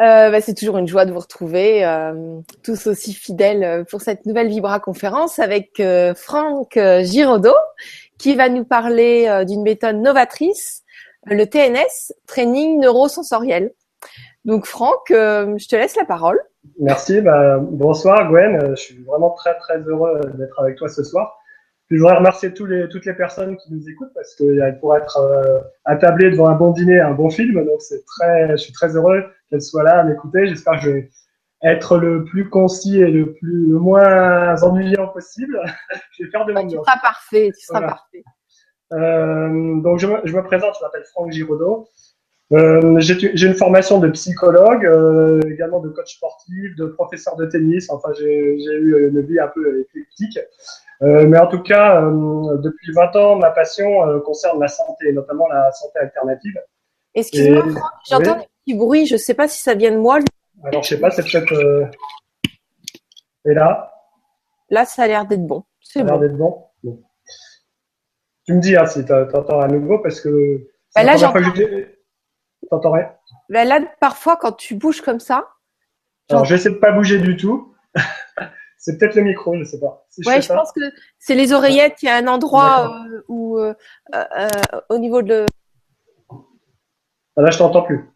Euh, bah, c'est toujours une joie de vous retrouver, euh, tous aussi fidèles pour cette nouvelle Vibra conférence avec euh, Franck Giraudot, qui va nous parler d'une méthode novatrice, le TNS, Training Neurosensoriel. Donc Franck, je te laisse la parole. Merci. Bah, bonsoir Gwen. Je suis vraiment très très heureux d'être avec toi ce soir. Je voudrais remercier tous les, toutes les personnes qui nous écoutent parce que pour être euh, attablé devant un bon dîner, un bon film, donc c'est très, je suis très heureux qu'elles soient là à m'écouter. J'espère que je vais être le plus concis et le plus le moins ennuyant possible. je vais faire de mon mieux. Tu seras parfait, tu seras parfait. Euh, donc je me, je me, présente, je m'appelle Franck Giraudot. Euh, j'ai une formation de psychologue, euh, également de coach sportif, de professeur de tennis. Enfin, j'ai eu une vie un peu éclectique. Euh, mais en tout cas, euh, depuis 20 ans, ma passion euh, concerne la santé, notamment la santé alternative. Excuse-moi, j'entends des petits bruits. Je ne sais pas si ça vient de moi. Alors, je sais pas, c'est peut-être. Et là Là, ça a l'air d'être bon. Ça a l'air d'être bon. Tu me dis hein, si tu entends à nouveau parce que. Bah là, j'entends. T'entends rien bah Là, parfois, quand tu bouges comme ça. Alors, je vais essayer de pas bouger du tout. C'est peut-être le micro, je ne sais pas. ouais, je, pense que c'est les oreillettes. Il y a un endroit euh, où, euh, euh, au niveau de. Ah, là, je t'entends plus.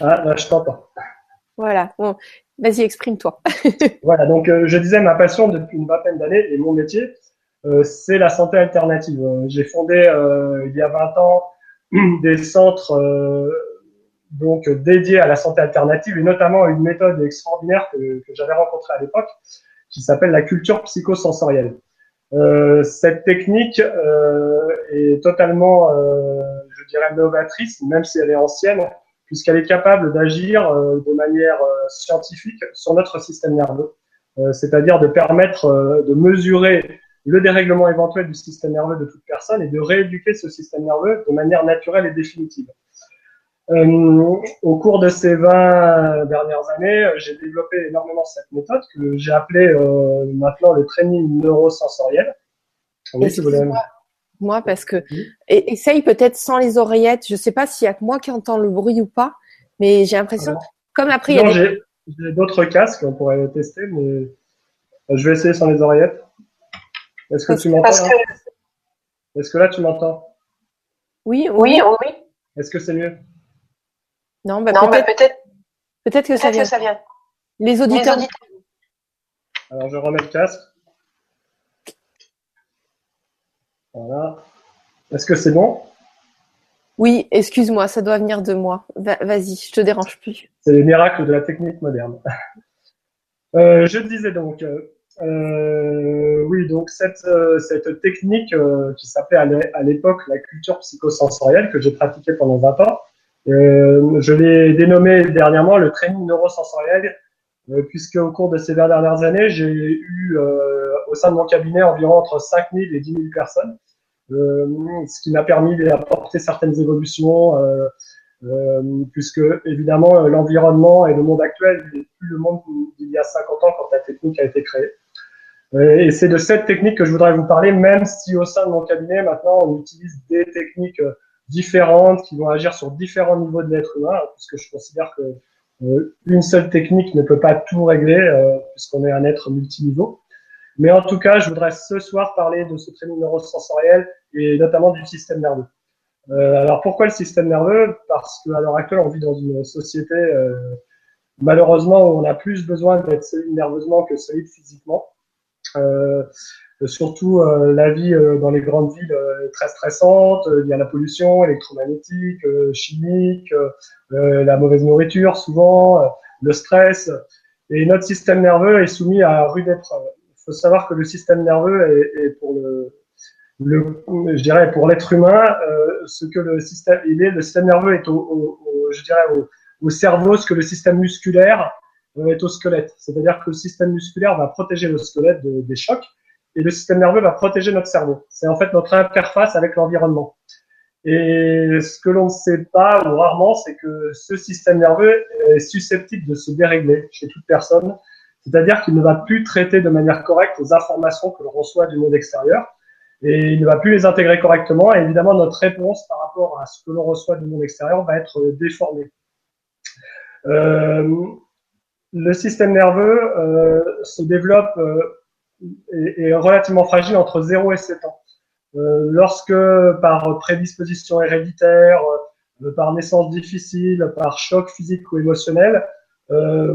Ah, là, je t'entends. Voilà. Bon, vas-y, exprime-toi. voilà. Donc, je disais, ma passion depuis une vingtaine d'années et mon métier, c'est la santé alternative. J'ai fondé il y a 20 ans des centres donc dédié à la santé alternative et notamment une méthode extraordinaire que, j'avais rencontrée à l'époque qui s'appelle la culture psychosensorielle. Euh, cette technique euh, est totalement, euh, je dirais, novatrice, même si elle est ancienne, puisqu'elle est capable d'agir euh, de manière euh, scientifique sur notre système nerveux, euh, c'est-à-dire de permettre de mesurer le dérèglement éventuel du système nerveux de toute personne et de rééduquer ce système nerveux de manière naturelle et définitive. Euh, au cours de ces 20 dernières années, j'ai développé énormément cette méthode que j'ai appelée euh, maintenant le training neurosensoriel. Oui, si vous Moi, parce que et, essaye peut-être sans les oreillettes. Je sais pas s'il y a que moi qui entends le bruit ou pas, mais j'ai l'impression, comme après, il y a j'ai d'autres casques, on pourrait tester, mais je vais essayer sans les oreillettes. Est-ce que tu m'entends Est-ce que là tu m'entends? Oui, oui, oui. Est-ce que c'est mieux? Non, bah, bah peut-être peut-être que, ça, vient. Les auditeurs. Alors je remets le casque. Voilà. Est-ce que c'est bon? Oui, excuse-moi, ça doit venir de moi. Vas-y, je te dérange plus. C'est les miracles de la technique moderne. euh, je disais donc, euh, oui, donc cette, euh, cette technique euh, qui s'appelait à l'époque la culture psychosensorielle que j'ai pratiquée pendant 20 ans, euh, je l'ai dénommé dernièrement le training neurosensoriel, euh, puisque au cours de ces dernières années, j'ai eu euh, au sein de mon cabinet environ entre 5000 et 10 000 personnes, euh, ce qui m'a permis d'apporter certaines évolutions, puisque évidemment l'environnement et le monde actuel n'est plus le monde d'il y a 50 ans quand la technique a été créée. Et c'est de cette technique que je voudrais vous parler, même si au sein de mon cabinet, maintenant, on utilise des techniques différentes, qui vont agir sur différents niveaux de l'être humain, puisque je considère que euh, une seule technique ne peut pas tout régler, euh, puisqu'on est un être multiniveau. Mais en tout cas, je voudrais ce soir parler de ce training neurosensoriel et notamment du système nerveux. Euh, alors pourquoi le système nerveux? Parce qu'à l'heure actuelle, on vit dans une société malheureusement où on a plus besoin d'être solide nerveusement que solide physiquement. Surtout euh, la vie euh, dans les grandes villes est très stressante. Il y a la pollution électromagnétique, chimique, la mauvaise nourriture souvent, le stress. Et notre système nerveux est soumis à rude épreuve. Il faut savoir que le système nerveux est, pour le, je dirais pour l'être humain, euh, ce que le système, il est, le système nerveux est au, je dirais au, au, cerveau, ce que le système musculaire est au squelette. C'est-à-dire que le système musculaire va protéger le squelette de, des chocs et le système nerveux va protéger notre cerveau. C'est en fait notre interface avec l'environnement. Et ce que l'on ne sait pas ou rarement, c'est que ce système nerveux est susceptible de se dérégler chez toute personne, c'est-à-dire qu'il ne va plus traiter de manière correcte les informations que l'on reçoit du monde extérieur. et il ne va plus les intégrer correctement. Et évidemment, notre réponse par rapport à ce que l'on reçoit du monde extérieur va être déformée. Euh, le système nerveux euh, se développe et est, relativement fragile entre 0 et 7 ans. lorsque par prédisposition héréditaire, par naissance difficile, par choc physique ou émotionnel, euh,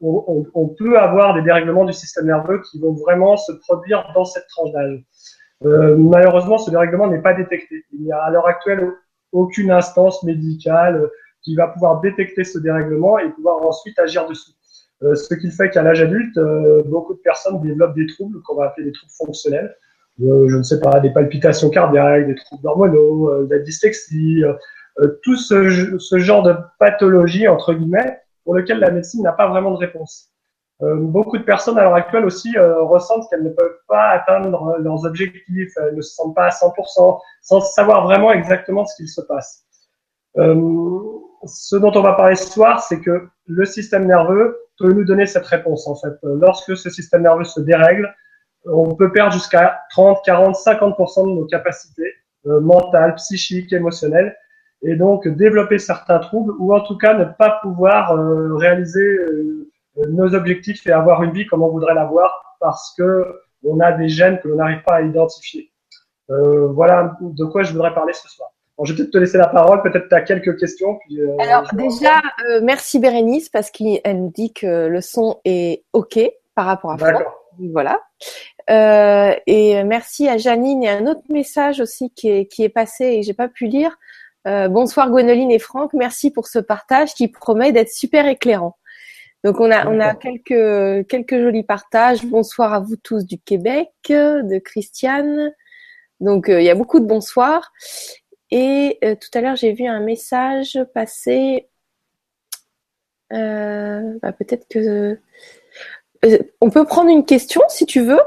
on, peut avoir des dérèglements du système nerveux qui vont vraiment se produire dans cette tranche d'âge. Euh, malheureusement, ce dérèglement n'est pas détecté. Il n'y a à l'heure actuelle aucune instance médicale qui va pouvoir détecter ce dérèglement et pouvoir ensuite agir dessus. Euh, ce qui fait qu'à l'âge adulte, euh, beaucoup de personnes développent des troubles qu'on va appeler des troubles fonctionnels. Euh, je ne sais pas, des palpitations cardiaques, des troubles hormonaux, de la dyslexie, tout ce, genre de pathologie, entre guillemets, pour lequel la médecine n'a pas vraiment de réponse. Beaucoup de personnes à l'heure actuelle aussi ressentent qu'elles ne peuvent pas atteindre leurs objectifs, elles ne se sentent pas à 100%, sans savoir vraiment exactement ce qu'il se passe. Ce dont on va parler ce soir, c'est que le système nerveux peut nous donner cette réponse en fait. Lorsque ce système nerveux se dérègle, on peut perdre jusqu'à 30, 40, 50% de nos capacités euh, mentales, psychiques, émotionnelles, et donc développer certains troubles ou en tout cas ne pas pouvoir euh, réaliser euh, nos objectifs et avoir une vie comme on voudrait l'avoir parce que on a des gènes que l'on n'arrive pas à identifier. Euh, voilà de quoi je voudrais parler ce soir. Bon, je vais peut-être te laisser la parole, peut-être tu as quelques questions. Puis, Alors déjà, merci Bérénice parce qu'elle nous dit que le son est OK par rapport à Franck. Voilà. Euh, et merci à Janine et un autre message aussi qui est, qui est passé et j'ai pas pu lire. Euh, bonsoir Gwenoline et Franck, merci pour ce partage qui promet d'être super éclairant. Donc on a on a quelques quelques jolis partages. Bonsoir à vous tous du Québec, de Christiane. Donc euh, il y a beaucoup de bonsoirs. Et euh, tout à l'heure j'ai vu un message passer. Euh, bah, peut-être que on peut prendre une question si tu veux.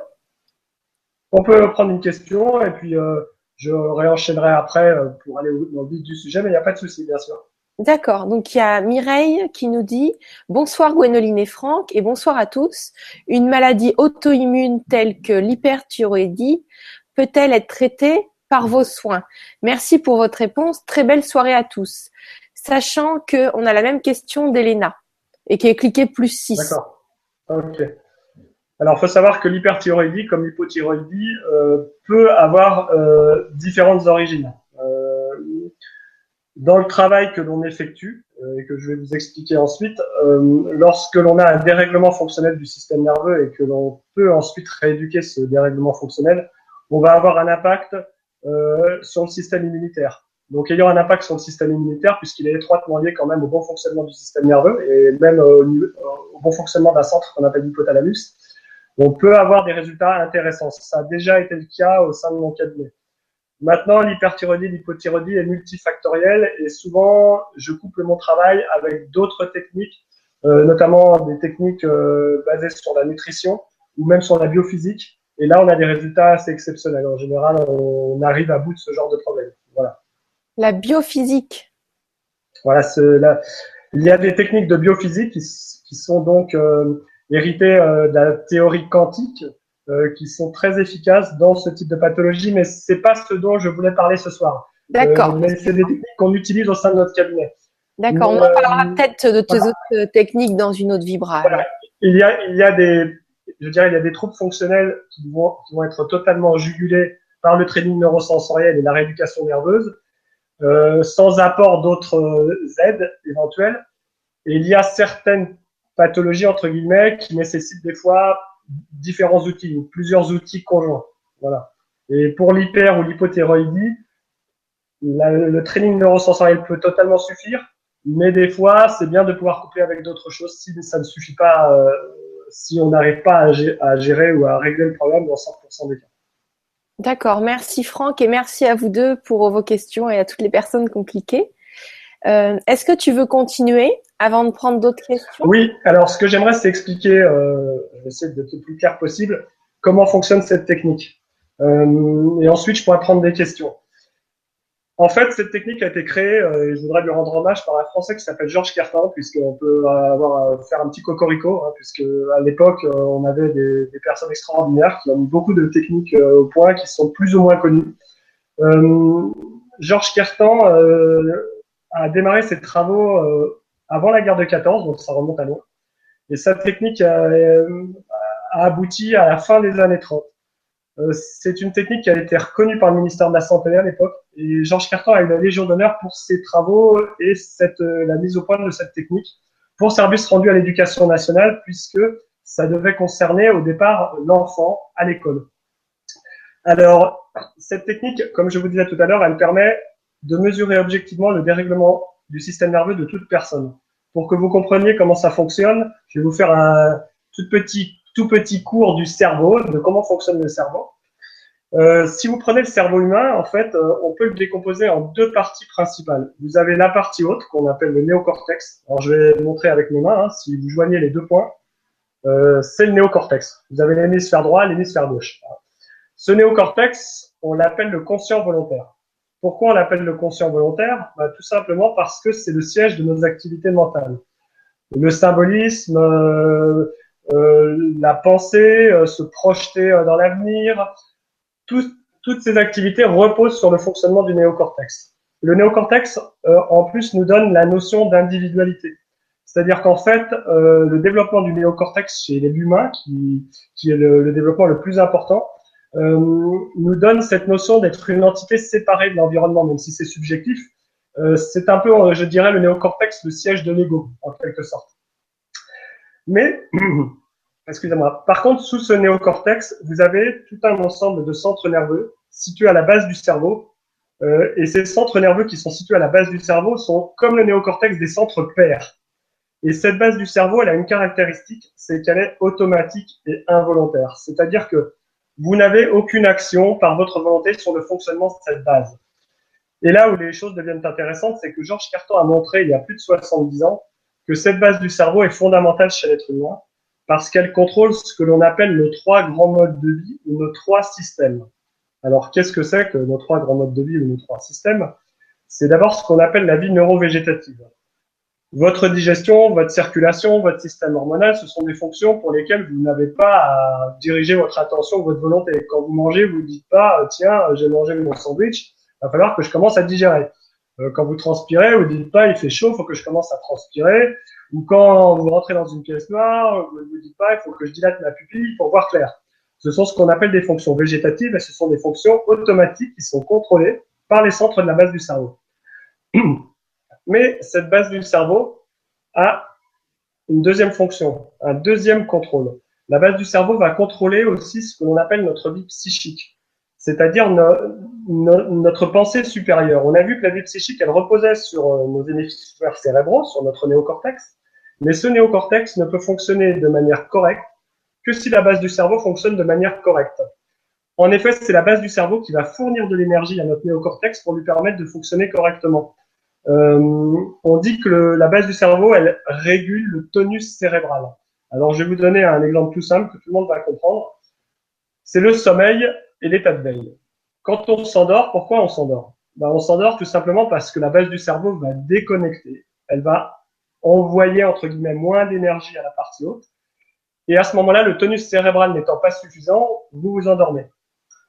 On peut prendre une question et puis je réenchaînerai après euh, pour aller dans le vif du sujet, mais il n'y a pas de souci, bien sûr. D'accord. Donc il y a Mireille qui nous dit bonsoir Gwénoline et Franck et bonsoir à tous. Une maladie auto-immune telle que l'hyperthyroïdie peut-elle être traitée? Par vos soins Merci pour votre réponse. Très belle soirée à tous. Sachant que on a la même question d'Elena et qui est cliqué plus 6. D'accord. Ok. Alors, il faut savoir que l'hyperthyroïdie, comme l'hypothyroïdie, euh, peut avoir euh, différentes origines. Euh, dans le travail que l'on effectue, et que je vais vous expliquer ensuite, lorsque l'on a un dérèglement fonctionnel du système nerveux et que l'on peut ensuite rééduquer ce dérèglement fonctionnel, on va avoir un impact sur le système immunitaire. Donc, ayant un impact sur le système immunitaire, puisqu'il est étroitement lié quand même au bon fonctionnement du système nerveux et même au, au bon fonctionnement d'un centre qu'on appelle l'hypothalamus, on peut avoir des résultats intéressants. Ça a déjà été le cas au sein de mon cabinet. Maintenant, l'hyperthyroïdie, l'hypothyroïdie est multifactorielle et souvent, je couple mon travail avec d'autres techniques, euh, notamment des techniques euh, basées sur la nutrition ou même sur la biophysique. Et là, on a des résultats assez exceptionnels. En général, on arrive à bout de ce genre de problème. Voilà. La biophysique. Voilà, là, il y a des techniques de biophysique qui, qui sont donc euh, hérité euh, de la théorie quantique, euh, qui sont très efficaces dans ce type de pathologie, mais c'est pas ce dont je voulais parler ce soir. D'accord. Mais c'est des techniques qu'on utilise au sein de notre cabinet. D'accord, on en parlera peut-être de tes autres techniques dans une autre vibra. Voilà. Il y a, il y a des, je dirais, il y a des troubles fonctionnels qui vont, être totalement jugulés par le training neurosensoriel et la rééducation nerveuse, euh, sans apport d'autres aides éventuelles. Et il y a certaines pathologie entre guillemets qui nécessite des fois différents outils ou plusieurs outils conjoints. Voilà. Et pour l'hyper ou l'hypothyroïdie, le training neurosensoriel peut totalement suffire, mais des fois, c'est bien de pouvoir coupler avec d'autres choses si ça ne suffit pas, euh, si on n'arrive pas à gérer, à gérer, ou à régler le problème dans 100% des cas. D'accord, merci Franck et merci à vous deux pour vos questions et à toutes les personnes qui ont cliqué. Euh, Est-ce que tu veux continuer avant de prendre d'autres questions? Oui, alors ce que j'aimerais, c'est expliquer, euh, je vais essayer d'être le plus clair possible, comment fonctionne cette technique. Euh, et ensuite, je pourrais prendre des questions. En fait, cette technique a été créée, euh, et je voudrais lui rendre hommage par un Français qui s'appelle Georges Kertin, puisqu'on peut avoir faire un petit cocorico, hein, puisque à l'époque, on avait des, des, personnes extraordinaires qui ont mis beaucoup de techniques au point, qui sont plus ou moins connues. Georges Kertan a démarré ses travaux avant la guerre de 14, donc ça remonte à loin. Et sa technique a, a abouti à la fin des années 30. Euh, c'est une technique qui a été reconnue par le ministère de la Santé à l'époque. Et Georges Carton a eu la Légion d'honneur pour ses travaux et cette, euh, la mise au point de cette technique pour service rendu à l'éducation nationale, puisque ça devait concerner au départ l'enfant à l'école. Alors, cette technique, comme je vous disais tout à l'heure, elle permet de mesurer objectivement le dérèglement du système nerveux de toute personne. Pour que vous compreniez comment ça fonctionne, je vais vous faire un tout petit tout petit cours du cerveau, de comment fonctionne le cerveau. Euh, si vous prenez le cerveau humain, en fait, euh, on peut le décomposer en deux parties principales. Vous avez la partie haute qu'on appelle le néocortex. Alors, je vais montrer avec mes mains. Hein, si vous joignez les deux points, euh, c'est le néocortex. Vous avez l'hémisphère droit, l'hémisphère gauche. Ce néocortex, on l'appelle le conscient volontaire. Pourquoi on l'appelle le conscient volontaire? Bah, Tout simplement parce que c'est le siège de nos activités mentales. Le symbolisme, euh, la pensée, euh, se projeter euh, dans l'avenir, toutes ces activités reposent sur le fonctionnement du néocortex. Le néocortex, en plus, nous donne la notion d'individualité. C'est-à-dire qu'en fait, le développement du néocortex chez l'humain, qui, qui est le, développement le plus important, nous donne cette notion d'être une entité séparée de l'environnement, même si c'est subjectif. c'est un peu, je dirais, le néocortex, le siège de l'ego, en quelque sorte. Mais, excusez-moi, par contre, sous ce néocortex, vous avez tout un ensemble de centres nerveux situés à la base du cerveau. Euh, et ces centres nerveux qui sont situés à la base du cerveau sont, comme le néocortex, des centres pairs. Et cette base du cerveau, elle a une caractéristique, c'est qu'elle est automatique et involontaire. C'est-à-dire que vous n'avez aucune action par votre volonté sur le fonctionnement de cette base. Et là où les choses deviennent intéressantes, c'est que Georges Carton a montré il y a plus de 70 ans que cette base du cerveau est fondamentale chez l'être humain parce qu'elle contrôle ce que l'on appelle nos trois grands modes de vie ou nos trois systèmes. Alors, qu'est-ce que c'est que nos trois grands modes de vie ou nos trois systèmes? C'est d'abord ce qu'on appelle la vie neurovégétative. Votre digestion, votre circulation, votre système hormonal, ce sont des fonctions pour lesquelles vous n'avez pas à diriger votre attention, votre volonté. Quand vous mangez, vous ne dites pas, tiens, j'ai mangé mon sandwich, il va falloir que je commence à digérer. Euh, quand vous transpirez, vous dites pas il fait chaud, faut que je commence à transpirer. Ou quand vous rentrez dans une pièce noire, vous ne dites pas il faut que je dilate ma pupille pour voir clair. Ce sont ce qu'on appelle des fonctions végétatives et ce sont des fonctions automatiques qui sont contrôlées par les centres de la base du cerveau. Mais cette base du cerveau a une deuxième fonction, un deuxième contrôle. La base du cerveau va contrôler aussi ce que l'on appelle notre vie psychique c'est-à-dire notre pensée supérieure. On a vu que la vie psychique, elle reposait sur euh, nos hémisphères cérébraux, sur notre néocortex, mais ce néocortex ne peut fonctionner de manière correcte que si la base du cerveau fonctionne de manière correcte. En effet, c'est la base du cerveau qui va fournir de l'énergie à notre néocortex pour lui permettre de fonctionner correctement. Euh, on dit que la base du cerveau, elle régule le tonus cérébral. Alors, je vais vous donner un exemple tout simple que tout le monde va comprendre. C'est le sommeil et l'état de veille. Quand on s'endort, pourquoi on s'endort? Ben, On s'endort tout simplement parce que la base du cerveau va déconnecter. Elle va envoyer, entre guillemets, moins d'énergie à la partie haute. Et à ce moment-là, le tonus cérébral n'étant pas suffisant, vous vous endormez.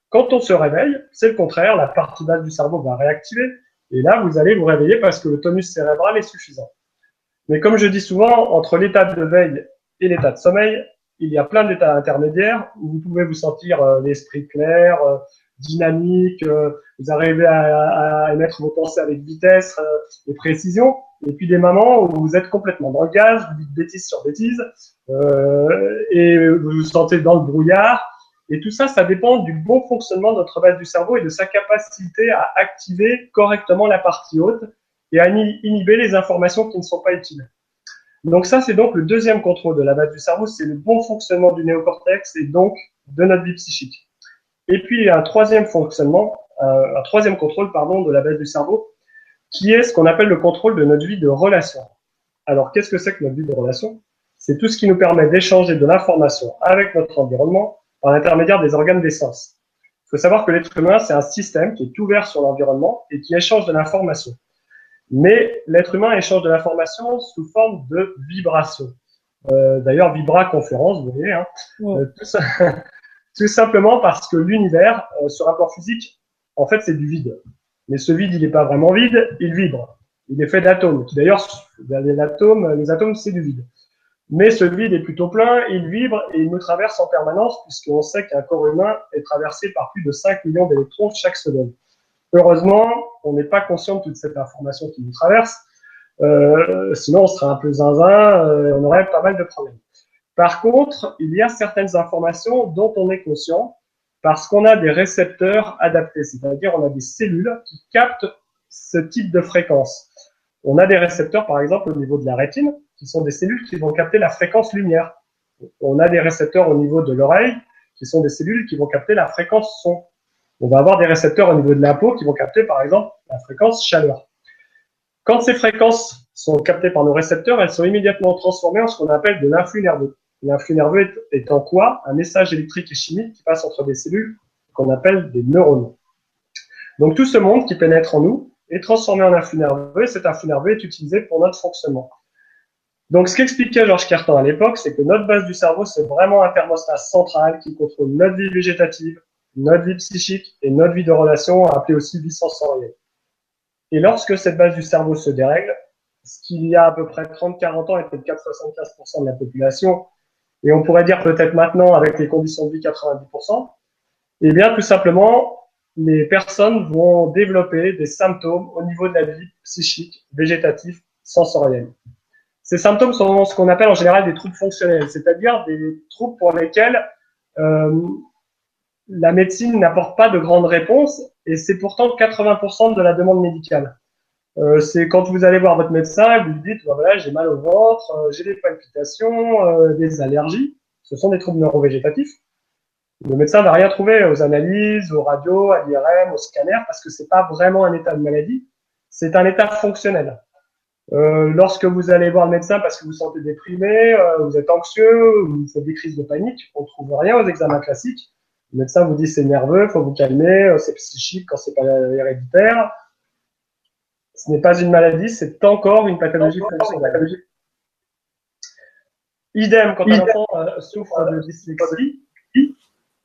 Quand on se réveille, c'est le contraire, la partie basse du cerveau va réactiver. Et là, vous allez vous réveiller parce que le tonus cérébral est suffisant. Mais comme je dis souvent, entre l'état de veille et l'état de sommeil, il y a plein d'états intermédiaires où vous pouvez vous sentir euh, l'esprit clair, euh, dynamique, euh, vous arrivez à, à, émettre vos pensées avec vitesse et précision, et puis des moments où vous êtes complètement dans le gaz, vous dites bêtise sur bêtise, et vous vous sentez dans le brouillard. Et tout ça, ça dépend du bon fonctionnement de notre base du cerveau et de sa capacité à activer correctement la partie haute et à inhiber les informations qui ne sont pas utiles. Donc ça, c'est donc le deuxième contrôle de la base du cerveau, c'est le bon fonctionnement du néocortex et donc de notre vie psychique. Et puis un troisième fonctionnement, euh, un troisième contrôle pardon de la base du cerveau, qui est ce qu'on appelle le contrôle de notre vie de relation. Alors qu'est-ce que c'est que notre vie de relation? C'est tout ce qui nous permet d'échanger de l'information avec notre environnement par l'intermédiaire des organes des sens. Il faut savoir que l'être humain, c'est un système qui est ouvert sur l'environnement et qui échange de l'information. Mais l'être humain échange de l'information sous forme de vibration. Euh, D'ailleurs, Vibra Conférence, vous voyez, hein, euh, tout, ça, tout, simplement parce que l'univers, euh, sur un plan physique, en fait, c'est du vide. Mais ce vide, il n'est pas vraiment vide, il vibre. Il est fait d'atomes. D'ailleurs, les atomes, les atomes, c'est du vide. Mais ce vide est plutôt plein, il vibre et il nous traverse en permanence puisqu'on sait qu'un corps humain est traversé par plus de 5 millions d'électrons chaque seconde. Heureusement, on n'est pas conscient de toute cette information qui nous traverse. Euh, sinon, on serait un peu zinzin, euh, on aurait pas mal de problèmes. Par contre, il y a certaines informations dont on est conscient parce qu'on a des récepteurs adaptés, c'est-à-dire on a des cellules qui captent ce type de fréquence. On a des récepteurs, par exemple, au niveau de la rétine, qui sont des cellules qui vont capter la fréquence lumière. On a des récepteurs au niveau de l'oreille, qui sont des cellules qui vont capter la fréquence son. On va avoir des récepteurs au niveau de la peau qui vont capter, par exemple, la fréquence chaleur. Quand ces fréquences sont captées par nos récepteurs, elles sont immédiatement transformées en ce qu'on appelle de l'influx nerveux. L'influx nerveux est en quoi? Un message électrique et chimique qui passe entre des cellules qu'on appelle des neurones. Donc tout ce monde qui pénètre en nous est transformé en influx nerveux et cet influx nerveux est utilisé pour notre fonctionnement. Donc, ce qu'expliquait Georges Cartan à l'époque, c'est que notre base du cerveau, c'est vraiment un thermostat central qui contrôle notre vie végétative, notre vie psychique et notre vie de relation, appelée aussi vie sensorielle. Et lorsque cette base du cerveau se dérègle, ce qu'il y a à peu près 30-40 ans était de 4,75% de la population, et on pourrait dire peut-être maintenant avec les conditions de vie 90%, eh bien tout simplement, les personnes vont développer des symptômes au niveau de la vie psychique, végétative, sensorielle. Ces symptômes sont ce qu'on appelle en général des troubles fonctionnels, c'est-à-dire des troubles pour lesquels euh, la médecine n'apporte pas de grandes réponses et c'est pourtant 80% de la demande médicale. Euh, c'est quand vous allez voir votre médecin, vous lui dites voilà j'ai mal au ventre, euh, j'ai des palpitations, euh, des allergies. Ce sont des troubles neurovégétatifs. Le médecin va rien trouver aux analyses, aux radios, à l'IRM, au scanner parce que c'est pas vraiment un état de maladie, c'est un état fonctionnel. Euh, lorsque vous allez voir le médecin parce que vous vous sentez déprimé, euh, vous êtes anxieux, vous faites des crises de panique, on trouve rien aux examens classiques. Le médecin vous dit c'est nerveux, faut vous calmer, euh, c'est psychique quand c'est pas héréditaire. Ce n'est pas une maladie, c'est encore une pathologie. Idem quand un enfant euh, souffre de dyslexie.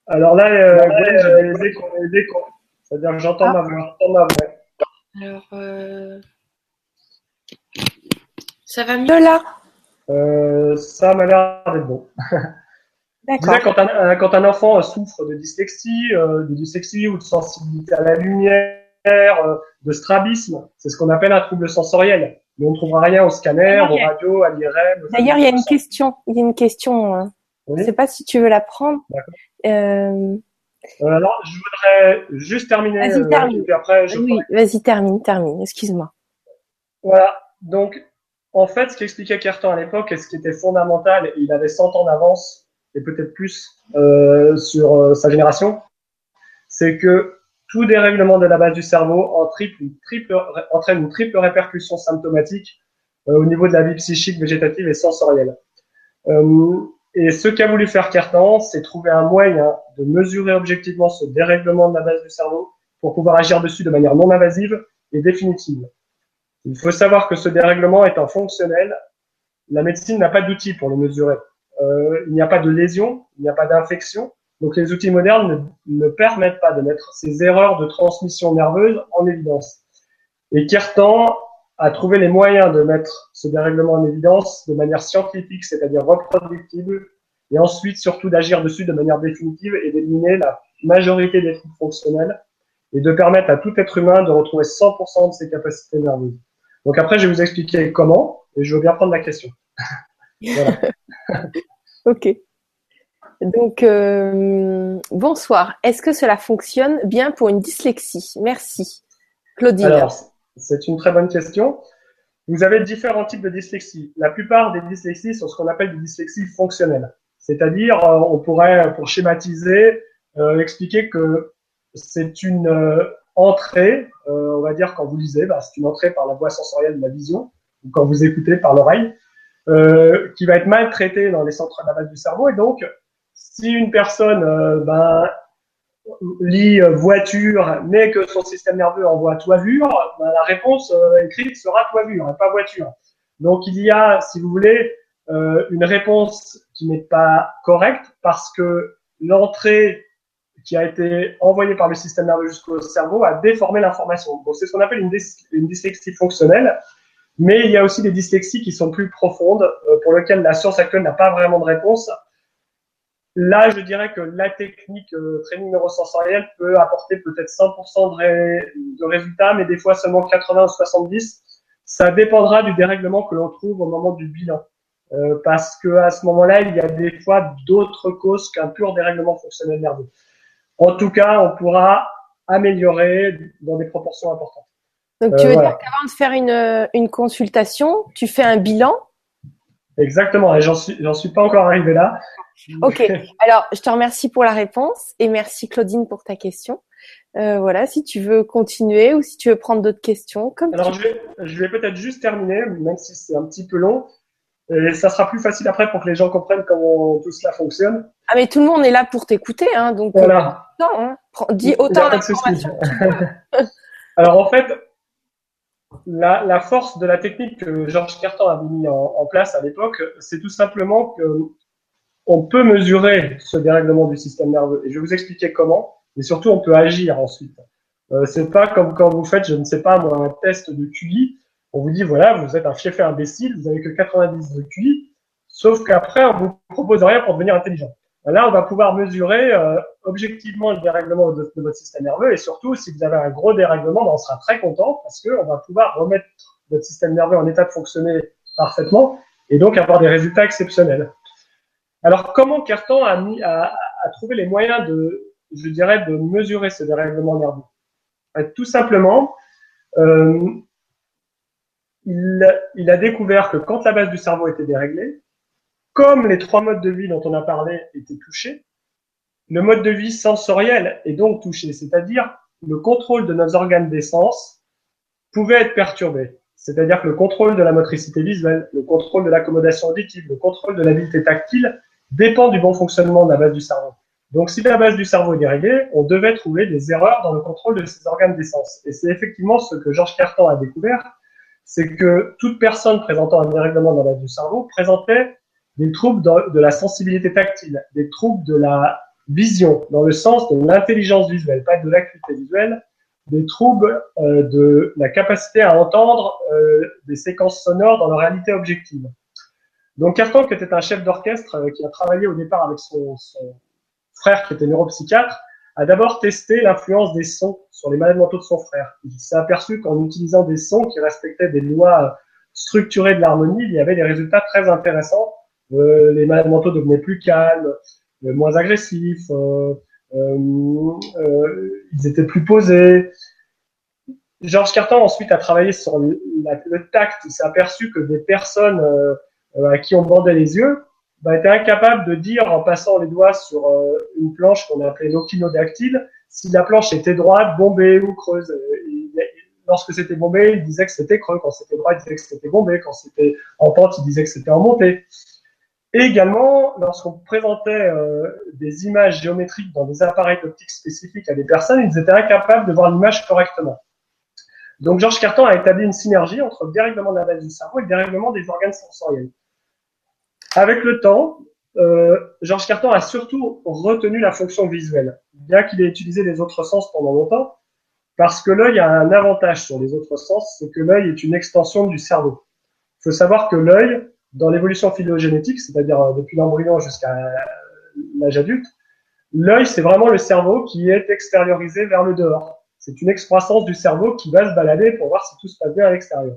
Alors là, euh, j'ai des échos. C'est-à-dire que j'entends ah. ma voix. J'entends ma voix. Alors, euh... Ça va mieux? Là euh, Ça m'a l'air d'être bon. D'accord. Quand un, euh, quand un enfant souffre de dyslexie, euh, de dyslexie ou de sensibilité à la lumière, euh, de strabisme, c'est ce qu'on appelle un trouble sensoriel. Mais on ne trouvera rien au scanner, au radio, à l'IRM. D'ailleurs, il y a une question. Il y a une question. Hein. Je ne sais pas si tu veux la prendre. Euh... alors, je voudrais juste terminer. Vas-y, termine. après, je oui, vas-y, termine, termine. Excuse-moi. Voilà. Donc, en fait, ce qu'expliquait Kerton à l'époque et ce qui était fondamental, il avait 100 ans d'avance et peut-être plus euh, sur euh, sa génération, c'est que tout dérèglement de la base du cerveau entraîne une triple répercussion symptomatique euh, au niveau de la vie psychique, végétative et sensorielle. Euh, et ce qu'a voulu faire Kertan, c'est trouver un moyen de mesurer objectivement ce dérèglement de la base du cerveau pour pouvoir agir dessus de manière non invasive et définitive. Il faut savoir que ce dérèglement étant fonctionnel, la médecine n'a pas d'outils pour le mesurer. Euh, il n'y a pas de lésion, il n'y a pas d'infection. Donc les outils modernes ne, permettent pas de mettre ces erreurs de transmission nerveuse en évidence. Et Kertan a trouvé les moyens de mettre ce dérèglement en évidence de manière scientifique, c'est-à-dire reproductible, et ensuite surtout d'agir dessus de manière définitive et d'éliminer la majorité des troubles fonctionnels et de permettre à tout être humain de retrouver 100% de ses capacités nerveuses. Donc après, je vais vous expliquer comment, et je veux bien prendre la question. ok. Donc, euh, bonsoir. Est-ce que cela fonctionne bien pour une dyslexie? Merci. Claudine. Alors, c'est une très bonne question. Vous avez différents types de dyslexie. La plupart des dyslexies sont ce qu'on appelle des dyslexies fonctionnelles. C'est-à-dire, euh, on pourrait, pour schématiser, euh, expliquer que c'est une euh, entrée, euh, on va dire quand vous lisez, bah, c'est une entrée par la voie sensorielle de la vision, ou quand vous écoutez par l'oreille, euh, qui va être mal traitée dans les centres base du cerveau. Et donc, si une personne euh, ben, lit voiture, mais que son système nerveux envoie toiture, ben, la réponse écrite sera toiture, et pas voiture. Donc il y a, si vous voulez, une réponse qui n'est pas correcte parce que l'entrée qui a été envoyée par le système nerveux jusqu'au cerveau a déformé l'information. Donc c'est ce qu'on appelle une, dyslexie fonctionnelle. Mais il y a aussi des dyslexies qui sont plus profondes, euh, pour lesquelles la science actuelle n'a pas vraiment de réponse. Là, je dirais que la technique euh, training neurosensoriel peut apporter peut-être 100% de, résultats, mais des fois seulement 80 ou 70. Ça dépendra du dérèglement que l'on trouve au moment du bilan. Euh, parce que à ce moment-là, il y a des fois d'autres causes qu'un pur dérèglement fonctionnel nerveux. En tout cas, on pourra améliorer dans des proportions importantes. Donc, tu veux euh, dire qu'avant de faire une, une consultation, tu fais un bilan? Exactement, et j'en suis, j'en suis pas encore arrivé là. Ok, alors je te remercie pour la réponse et merci Claudine pour ta question. Euh, voilà, si tu veux continuer ou si tu veux prendre d'autres questions. Comme alors je vais, je vais peut-être juste terminer, même si c'est un petit peu long. Et ça sera plus facile après pour que les gens comprennent comment tout cela fonctionne. Ah mais tout le monde est là pour t'écouter, hein, donc voilà. Euh, hein, dis autant d'informations. Alors en fait, la, la, force de la technique que Georges Carton a mis en, place à l'époque, c'est tout simplement que on peut mesurer ce dérèglement du système nerveux. Et je vais vous expliquer comment. Et surtout, on peut agir ensuite. Euh, c'est pas comme quand vous faites, je ne sais pas moi, un test de QI on vous dit, voilà, vous êtes un fief imbécile, vous avez que 90 de QI, sauf qu'après, on vous propose rien pour devenir intelligent. Là, on va pouvoir mesurer euh, objectivement le dérèglement de, votre système nerveux et surtout, si vous avez un gros dérèglement, ben, on sera très content parce qu'on va pouvoir remettre votre système nerveux en état de fonctionner parfaitement et donc avoir des résultats exceptionnels. Alors, comment Cartan a, trouvé les moyens de, je dirais, de mesurer ce dérèglement nerveux? Tout simplement, euh, il, a découvert que quand la base du cerveau était déréglée, comme les trois modes de vie dont on a parlé étaient touchés, le mode de vie sensoriel est donc touché, c'est-à-dire le contrôle de nos organes d'essence pouvait être perturbé. C'est-à-dire que le contrôle de la motricité visuelle, le contrôle de l'accommodation auditive, le contrôle de l'habileté tactile dépend du bon fonctionnement de la base du cerveau. Donc, si la base du cerveau est déréglée, on devait trouver des erreurs dans le contrôle de ces organes d'essence. Et c'est effectivement ce que Georges Cartan a découvert c'est que toute personne présentant un dérèglement dans la du cerveau présentait des troubles de, la sensibilité tactile, des troubles de la vision, dans le sens de l'intelligence visuelle, pas de l'acuité visuelle, des troubles euh, de la capacité à entendre euh, des séquences sonores dans leur réalité objective. Donc qui était un chef d'orchestre, euh, qui a travaillé au départ avec son, son frère qui était neuropsychiatre, a d'abord testé l'influence des sons sur les malades mentaux de son frère. Il s'est aperçu qu'en utilisant des sons qui respectaient des lois structurées de l'harmonie, il y avait des résultats très intéressants. Euh, les malades mentaux devenaient plus calmes, euh, moins agressifs, euh, ils étaient plus posés. Georges Carton ensuite a travaillé sur le, tact. Il s'est aperçu que des personnes à qui on bandait les yeux bah, était incapable de dire en passant les doigts sur une planche qu'on appelait l'oquinodactyle si la planche était droite, bombée ou creuse. lorsque c'était bombé, il disait que c'était creux. Quand c'était droit, il disait que c'était bombé. Quand c'était en pente, il disait que c'était en montée. Et également, lorsqu'on présentait euh, des images géométriques dans des appareils optiques spécifiques à des personnes, ils étaient incapables de voir l'image correctement. Donc Georges Carton a établi une synergie entre le dérèglement de la base du cerveau et le dérèglement des organes sensoriels. Avec le temps, euh, Georges Carton a surtout retenu la fonction visuelle, bien qu'il ait utilisé les autres sens pendant longtemps, parce que l'œil a un avantage sur les autres sens, c'est que l'œil est une extension du cerveau. Il faut savoir que l'œil, dans l'évolution phylogénétique, c'est-à-dire euh, depuis l'embryon jusqu'à l'âge adulte, l'œil, c'est vraiment le cerveau qui est extériorisé vers le dehors. C'est une excroissance du cerveau qui va se balader pour voir si tout se passe bien à l'extérieur.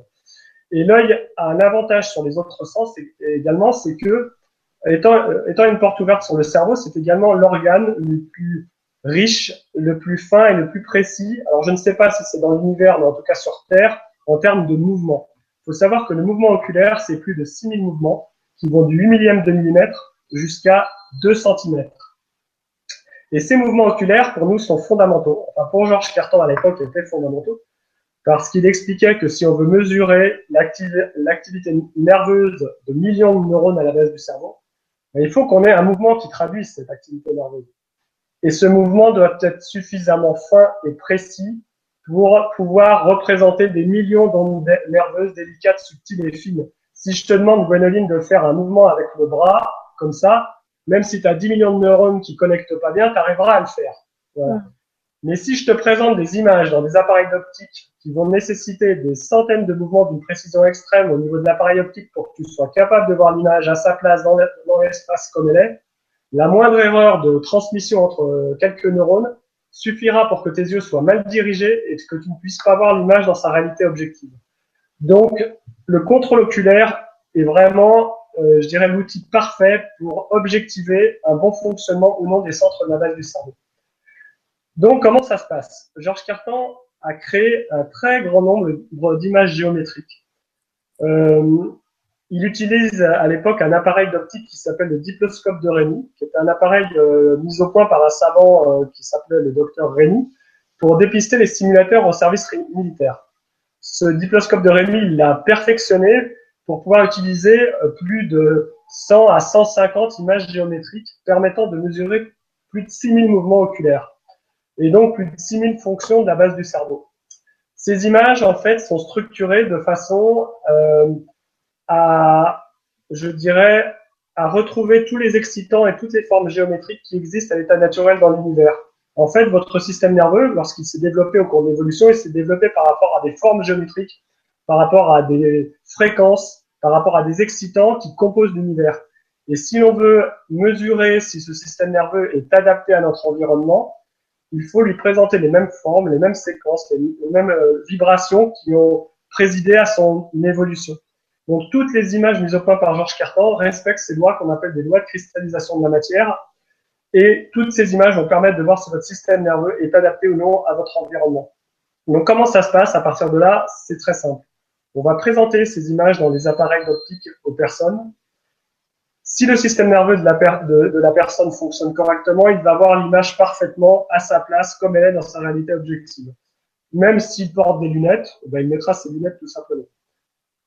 Et l'œil a un avantage sur les autres sens également, c'est que étant, étant une porte ouverte sur le cerveau, c'est également l'organe le plus riche, le plus fin et le plus précis. Alors je ne sais pas si c'est dans l'univers, mais en tout cas sur Terre, en termes de mouvement. Faut savoir que le mouvement oculaire, c'est plus de 6000 mouvements qui vont du 8 millième de millimètre jusqu'à 2 cm. Et ces mouvements oculaires, pour nous, sont fondamentaux. Enfin, pour Georges Carton à l'époque, ils étaient fondamentaux parce qu'il expliquait que si on veut mesurer l'activité nerveuse de millions de neurones à la base du cerveau, ben, il faut qu'on ait un mouvement qui traduise cette activité nerveuse. et ce mouvement doit être suffisamment fin et précis pour pouvoir représenter des millions d'ondes nerveuses délicates, subtiles et fines. Si je te demande, Gwenoline, de faire un mouvement avec le bras, comme ça, même si tu as 10 millions de neurones qui connectent pas bien, tu arriveras à le faire. Voilà. Mais si je te présente des images dans des appareils optiques qui vont nécessiter des centaines de mouvements d'une précision extrême au niveau de l'appareil optique pour que tu sois capable de voir l'image à sa place dans l'espace comme elle est, la moindre erreur de transmission entre euh, quelques neurones suffira pour que tes yeux soient mal dirigés et que tu ne puisses pas voir l'image dans sa réalité objective. Donc, le contrôle oculaire est vraiment, euh, je dirais, l'outil parfait pour objectiver un bon fonctionnement ou non des centres de du cerveau. Donc, comment ça se passe? Georges Cartan a créé un très grand nombre d'images géométriques. Euh, il utilise à l'époque un appareil d'optique qui s'appelle le diploscope de Rémy, qui est un appareil euh, mis au point par un savant euh, qui s'appelait le docteur Rémy, pour dépister les simulateurs au service militaire. Ce diploscope de Rémy, il l'a perfectionné pour pouvoir utiliser plus de 100 à 150 images géométriques permettant de mesurer plus de 6000 mouvements oculaires et donc plus de 6000 fonctions de la base du cerveau. Ces images, en fait, sont structurées de façon euh, à, je dirais, à retrouver tous les excitants et toutes les formes géométriques qui existent à l'état naturel dans l'univers. En fait, votre système nerveux, lorsqu'il s'est développé au cours de l'évolution, il s'est développé par rapport à des formes géométriques, par rapport à des fréquences, par rapport à des excitants qui composent l'univers. Et si l'on veut mesurer si ce système nerveux est adapté à notre environnement, il faut lui présenter les mêmes formes, les mêmes séquences, les, mêmes euh, vibrations qui ont présidé à son évolution. Donc toutes les images mises au point par Georges Cartan respectent ces lois qu'on appelle des lois de cristallisation de la matière. Et toutes ces images vont permettre de voir si votre système nerveux est adapté ou non à votre environnement. Donc comment ça se passe à partir de là? C'est très simple. On va présenter ces images dans les appareils d'optique aux personnes si le système nerveux de la, personne fonctionne correctement, il va voir l'image parfaitement à sa place, comme elle est dans sa réalité objective. Même s'il porte des lunettes, eh ben il mettra ses lunettes tout simplement.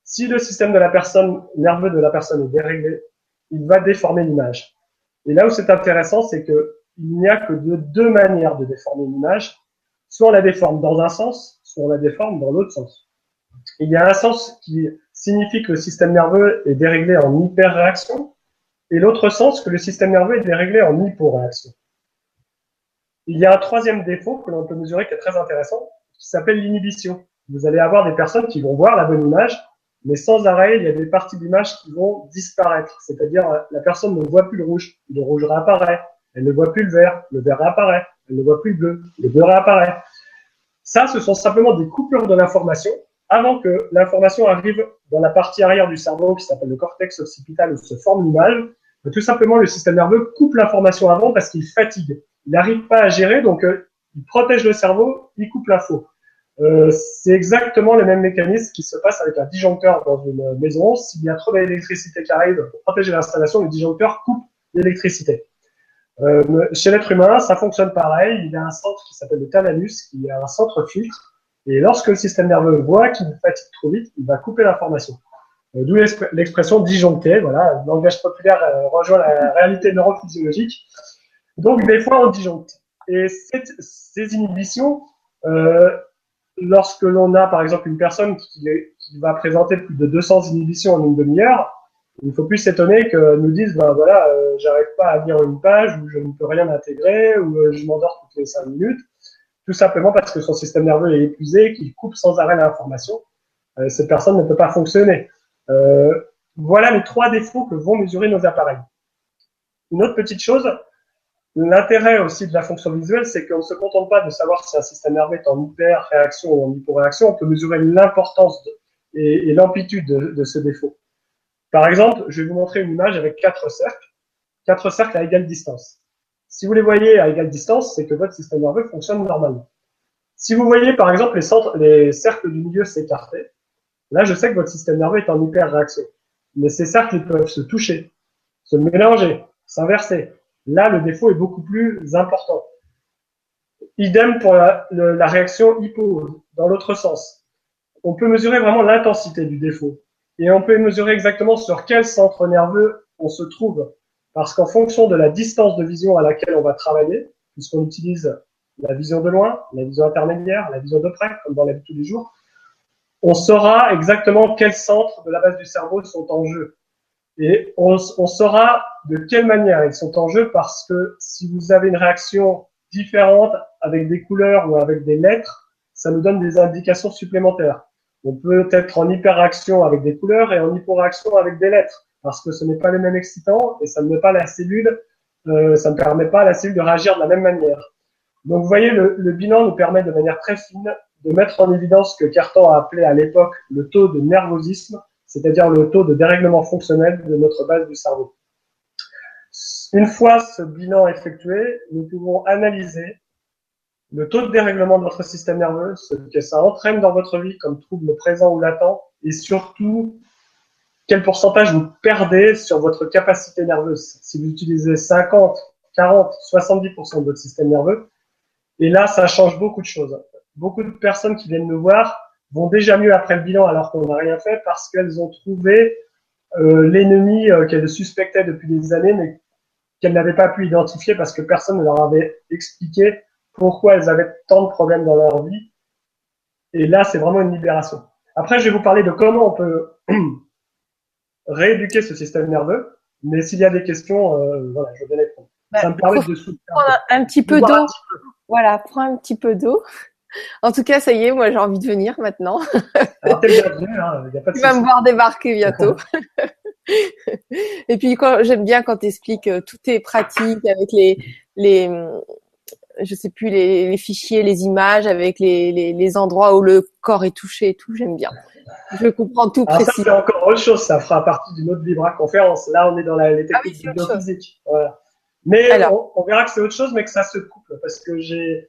Si le système de la personne, nerveux de la personne est déréglé, il va déformer l'image. Et là où c'est intéressant, c'est que il n'y a que de deux manières de déformer l'image. Soit on la déforme dans un sens, soit on la déforme dans l'autre sens. Il y a un sens qui signifie que le système nerveux est déréglé en hyperréaction, et l'autre sens que le système nerveux est déréglé en hyporéaction. Il y a un troisième défaut que l'on peut mesurer qui est très intéressant, qui s'appelle l'inhibition. Vous allez avoir des personnes qui vont voir la bonne image, mais sans arrêt, il y a des parties d'image qui vont disparaître. C'est-à-dire, la personne ne voit plus le rouge, le rouge réapparaît. Elle ne voit plus le vert, le vert réapparaît. Elle ne voit plus le bleu, le bleu réapparaît. Ça, ce sont simplement des coupures de l'information avant que l'information arrive dans la partie arrière du cerveau qui s'appelle le cortex occipital où se forme l'image tout simplement, le système nerveux coupe l'information avant parce qu'il fatigue. Il n'arrive pas à gérer, donc euh, il protège le cerveau, il coupe l'info. Euh, c'est exactement le même mécanisme qui se passe avec un disjoncteur dans une maison. S'il y a trop d'électricité qui arrive pour protéger l'installation, le disjoncteur coupe l'électricité. Euh, chez l'être humain, ça fonctionne pareil. Il y a un centre qui s'appelle le thalamus, qui est un centre filtre. Et lorsque le système nerveux voit qu'il fatigue trop vite, il va couper l'information. Euh, d'où l'expression disjoncté. Voilà, le langage populaire euh, rejoint la réalité neurophysiologique. Donc, des fois, on disjoncte. Et ces inhibitions, euh, lorsque l'on a, par exemple, une personne qui, va présenter plus de 200 inhibitions en une demi-heure, il ne faut plus s'étonner que nous disent, ben voilà, euh, j'arrive pas à lire une page, ou je ne peux rien intégrer, ou je m'endors toutes les 5 minutes, tout simplement parce que son système nerveux est épuisé, qu'il coupe sans arrêt l'information. cette personne ne peut pas fonctionner. Euh, voilà les trois défauts que vont mesurer nos appareils. Une autre petite chose, l'intérêt aussi de la fonction visuelle, c'est qu'on ne se contente pas de savoir si un système nerveux est en hyper-réaction ou en hyporéaction, on peut mesurer l'importance et, l'amplitude de, ce défaut. Par exemple, je vais vous montrer une image avec quatre cercles, quatre cercles à égale distance. Si vous les voyez à égale distance, c'est que votre système nerveux fonctionne normalement. Si vous voyez par exemple les, les cercles du milieu s'écarter, Là, je sais que votre système nerveux est en hyper-réaction. Mais ces cercles peuvent se toucher, se mélanger, s'inverser. Là, le défaut est beaucoup plus important. Idem pour la, réaction hypo, dans l'autre sens. On peut mesurer vraiment l'intensité du défaut. Et on peut mesurer exactement sur quel centre nerveux on se trouve. Parce qu'en fonction de la distance de vision à laquelle on va travailler, puisqu'on utilise la vision de loin, la vision intermédiaire, la vision de près, comme dans la vie de tous les jours, on saura exactement quels centres de la base du cerveau sont en jeu. Et on, on, saura de quelle manière ils sont en jeu parce que si vous avez une réaction différente avec des couleurs ou avec des lettres, ça nous donne des indications supplémentaires. On peut être en hyperréaction avec des couleurs et en hyporéaction avec des lettres parce que ce n'est pas les mêmes excitants et ça ne met pas la cellule, euh, ça ne permet pas à la cellule de réagir de la même manière. Donc vous voyez, le, le bilan nous permet de manière très fine de mettre en évidence ce que Cartan a appelé à l'époque le taux de nervosisme, c'est-à-dire le taux de dérèglement fonctionnel de notre base du cerveau. Une fois ce bilan effectué, nous pouvons analyser le taux de dérèglement de votre système nerveux, ce que ça entraîne dans votre vie comme trouble présent ou latent, et surtout quel pourcentage vous perdez sur votre capacité nerveuse. Si vous utilisez 50, 40, 70% de votre système nerveux, et là, ça change beaucoup de choses beaucoup de personnes qui viennent nous voir vont déjà mieux après le bilan alors qu'on n'a rien fait parce qu'elles ont trouvé euh, l'ennemi euh, qu'elles suspectaient depuis des années mais qu'elles n'avaient pas pu identifier parce que personne ne leur avait expliqué pourquoi elles avaient tant de problèmes dans leur vie. Et là, c'est vraiment une libération. Après, je vais vous parler de comment on peut rééduquer ce système nerveux. Mais s'il y a des questions, euh, voilà, je vais répondre. Bah, ça me permet de prendre un petit peu d'eau. Voilà, prends un petit peu d'eau. En tout cas, ça y est, moi j'ai envie de venir maintenant. Alors, hein, tu vas me voir débarquer bientôt. Et puis j'aime bien quand tu expliques euh, toutes tes pratiques avec les les je sais plus les, fichiers, les images avec les, les, endroits où le corps est touché et tout, j'aime bien. Je comprends tout Alors Ça c'est encore autre chose, ça fera partie d'une autre Vibra conférence. Là, on est dans la, les ah techniques biophysiques. Voilà. Mais on, verra que c'est autre chose, mais que ça se couple parce que j'ai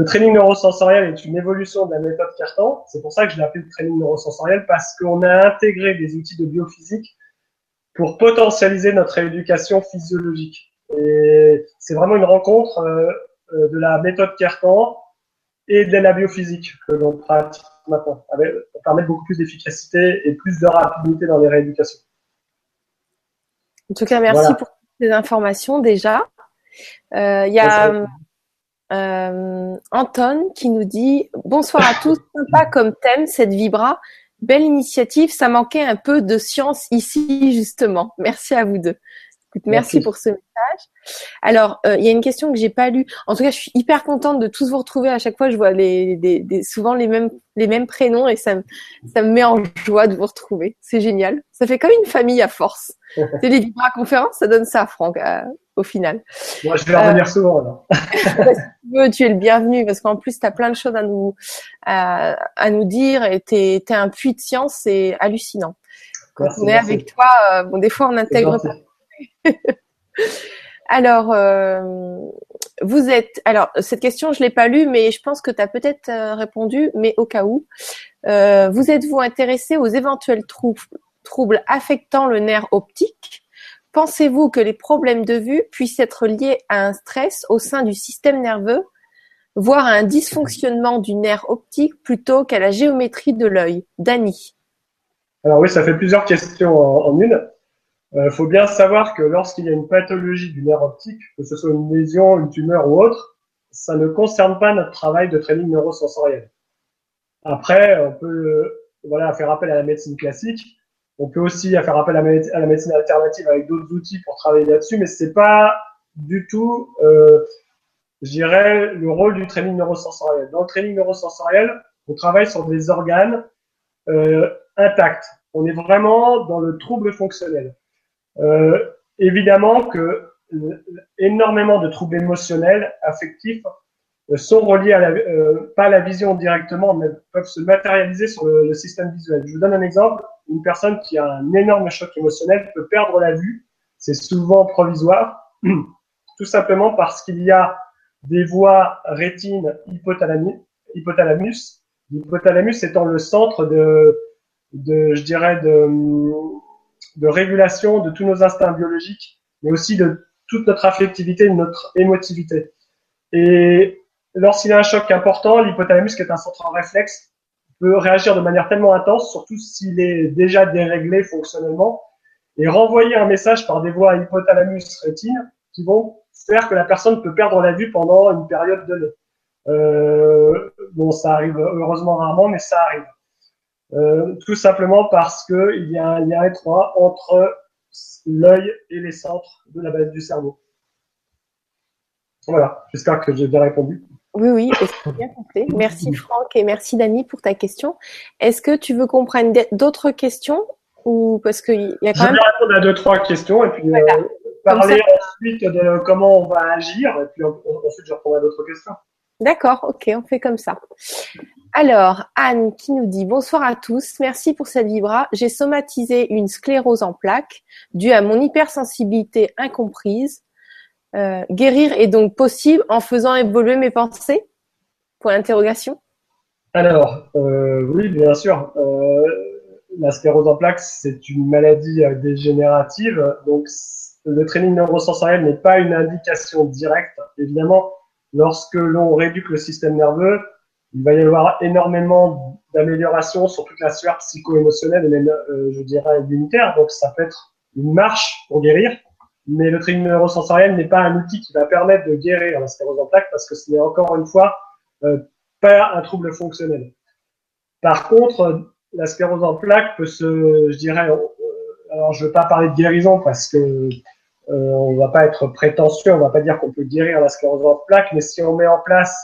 le training neurosensoriel est une évolution de la méthode Cartan. C'est pour ça que je l'appelle training neurosensoriel parce qu'on a intégré des outils de biophysique pour potentialiser notre éducation physiologique. Et c'est vraiment une rencontre euh, euh, de la méthode Cartan et de la biophysique que l'on pratique maintenant, pour permettre beaucoup plus d'efficacité et plus de rapidité dans les rééducations. En tout cas, merci pour ces informations déjà. Euh, il y a euh, Anton qui nous dit bonsoir à tous, sympa comme thème cette vibra, belle initiative, ça manquait un peu de science ici justement. Merci à vous deux. merci, pour ce message. Alors, euh, il y a une question que j'ai pas lue. En tout cas, je suis hyper contente de tous vous retrouver. À chaque fois, je vois les, souvent les mêmes, les mêmes prénoms et ça, ça me met en joie de vous retrouver. C'est génial. Ça fait comme une famille à force. C'est les Vibra conférences, ça donne ça, Franck. Au final. Moi, je vais revenir euh, souvent. Alors. tu, tu es le bienvenu parce qu'en plus, tu as plein de choses à nous, à, à nous dire et tu es, un puits de science, c'est hallucinant. Quand on est avec toi, euh, bon, des fois, on n'intègre pas. alors, euh, vous êtes. Alors, cette question, je l'ai pas lue, mais je pense que tu as peut-être euh, répondu, mais au cas où. vous êtes-vous intéressé aux éventuels troubles, troubles affectant le nerf optique? Pensez-vous que les problèmes de vue puissent être liés à un stress au sein du système nerveux, voire à un dysfonctionnement du nerf optique plutôt qu'à la géométrie de l'œil? Dany Alors oui, ça fait plusieurs questions en, une. Il euh, faut bien savoir que lorsqu'il y a une pathologie du nerf optique, que ce soit une lésion, une tumeur ou autre, ça ne concerne pas notre travail de training neurosensoriel. Après, on peut voilà, faire appel à la médecine classique, on peut aussi faire appel à, la médecine alternative avec d'autres outils pour travailler là-dessus, mais c'est pas du tout, euh, je dirais, le rôle du training neurosensoriel. Dans le training neurosensoriel, on travaille sur des organes euh, intacts. On est vraiment dans le trouble fonctionnel. Euh, évidemment que énormément de troubles émotionnels, affectifs, sont reliés à la, pas à la vision directement, mais peuvent se matérialiser sur le, système visuel. Je vous donne un exemple. Une personne qui a un énorme choc émotionnel peut perdre la vue. C'est souvent provisoire, tout simplement parce qu'il y a des voies rétine hypothalamus, hypothalamus, l'hypothalamus étant le centre de, je dirais, de régulation de tous nos instincts biologiques, mais aussi de toute notre affectivité, de notre émotivité. Et lorsqu'il y a un choc important, l'hypothalamus, qui est un centre en réflexe, peut réagir de manière tellement intense, surtout s'il est déjà déréglé fonctionnellement, et renvoyer un message par des voies hypothalamus-rétine qui vont C'est-à-dire que la personne peut perdre la vue pendant une période donnée. Euh, bon, ça arrive heureusement rarement, mais ça arrive. Euh, tout simplement parce que il y a un lien étroit entre l'œil et les centres de la base du cerveau. Voilà, j'espère que j'ai bien répondu. Oui, oui, bien compris. Merci Franck et merci Dani pour ta question. Est-ce que tu veux qu'on prenne d'autres questions ou parce qu'il y a quand je même. Je vais répondre à deux trois questions et puis euh, parler ensuite de comment on va agir et puis ensuite je répondrai à d'autres questions. D'accord, ok, on fait comme ça. Alors, Anne qui nous dit bonsoir à tous, merci pour cette vibra. J'ai somatisé une sclérose en plaques due à mon hypersensibilité incomprise. Euh, guérir est donc possible en faisant évoluer mes pensées? Pour l'interrogation. Alors, euh, oui, bien sûr. Euh, la sclérose en plaques, c'est une maladie dégénérative. Donc, le training neurosensoriel n'est pas une indication directe. Évidemment, lorsque l'on réduit le système nerveux, il va y avoir énormément d'améliorations sur toute la sphère psycho-émotionnelle et même, je dirais, unitaire. Donc, ça peut être une marche pour guérir. Mais le training neurosensoriel n'est pas un outil qui va permettre de guérir la sclérose en plaques parce que ce n'est encore une fois euh, pas un trouble fonctionnel. Par contre, la sclérose en plaques peut se, je dirais, euh, alors je ne veux pas parler de guérison parce que euh, on va pas être prétentieux, on va pas dire qu'on peut guérir la sclérose en plaques, mais si on met en place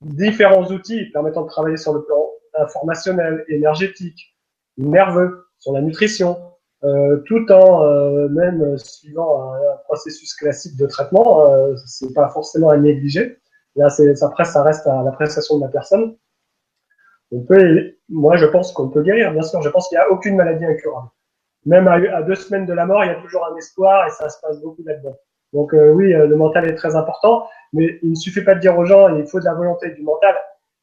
différents outils permettant de travailler sur le plan informationnel, énergétique, nerveux, sur la nutrition, tout en euh, même suivant un, processus classique de traitement, euh, c'est pas forcément à négliger. Là, après, ça reste à l'appréciation de la personne. On peut, moi, je pense qu'on peut guérir, bien sûr. Je pense qu'il n'y a aucune maladie incurable même à, deux semaines de la mort, il y a toujours un espoir et ça se passe beaucoup là-dedans. Donc euh, oui, euh, le mental est très important, mais il ne suffit pas de dire aux gens il faut de la volonté du mental.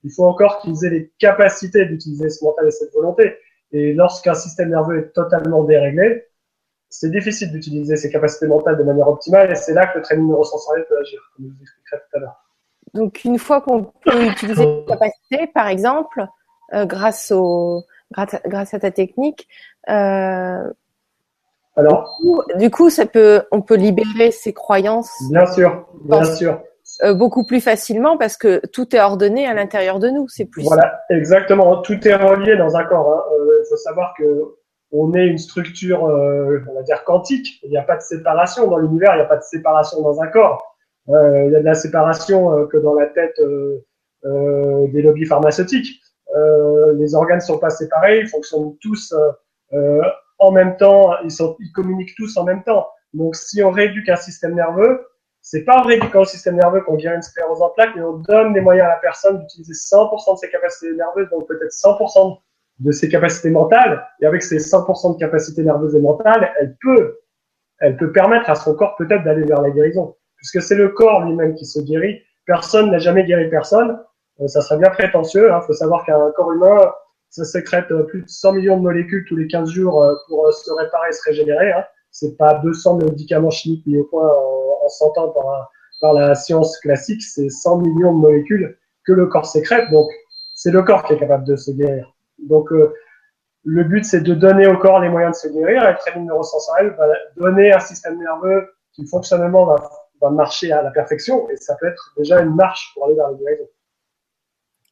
Il faut encore qu'ils aient les capacités d'utiliser ce mental et cette volonté. Et lorsqu'un système nerveux est totalement déréglé, c'est difficile d'utiliser ces capacités mentales de manière optimale et c'est là que le training neurosensoriel peut agir, comme je vous expliquerai tout à l'heure. Donc une fois qu'on peut utiliser ces capacités, par exemple, euh, grâce au grâce à, ta technique. Euh, Alors, du coup, ça peut, on peut libérer ses croyances. Bien sûr, bien sûr. Euh, beaucoup plus facilement parce que tout est ordonné à l'intérieur de nous. C'est plus. Voilà, exactement. Tout est relié dans un corps. Il hein. euh, faut savoir que on est une structure, on va dire quantique. Il n'y a pas de séparation dans l'univers. Il n'y a pas de séparation dans un corps. il y a de la séparation que dans la tête des lobbies pharmaceutiques. Euh, les organes sont pas séparés, ils fonctionnent tous euh, euh, en même temps, ils, sont, ils communiquent tous en même temps. Donc, si on rééduque un système nerveux, c'est pas en rééduquant le système nerveux qu'on guérit une sclérose en plaques, mais on donne les moyens à la personne d'utiliser 100% de ses capacités nerveuses, donc peut-être 100% de ses capacités mentales. Et avec ces 100% de capacités nerveuses et mentales, elle peut, elle peut permettre à son corps peut-être d'aller vers la guérison, puisque c'est le corps lui-même qui se guérit. Personne n'a jamais guéri personne. Euh, ça serait bien prétentieux. Il hein. faut savoir qu'un corps humain, ça sécrète euh, plus de 100 millions de molécules tous les 15 jours euh, pour se réparer et se régénérer. Hein. C'est pas 200 médicaments chimiques mis au point 100 ans par, la science classique. C'est 100 millions de molécules que le corps sécrète. Donc, c'est le corps qui est capable de se guérir. Donc, le but, c'est de donner au corps les moyens de se guérir. Et le training neurosensoriel va donner un système nerveux qui fonctionnement va, va marcher à la perfection. Et ça peut être déjà une marche pour aller vers la guérison.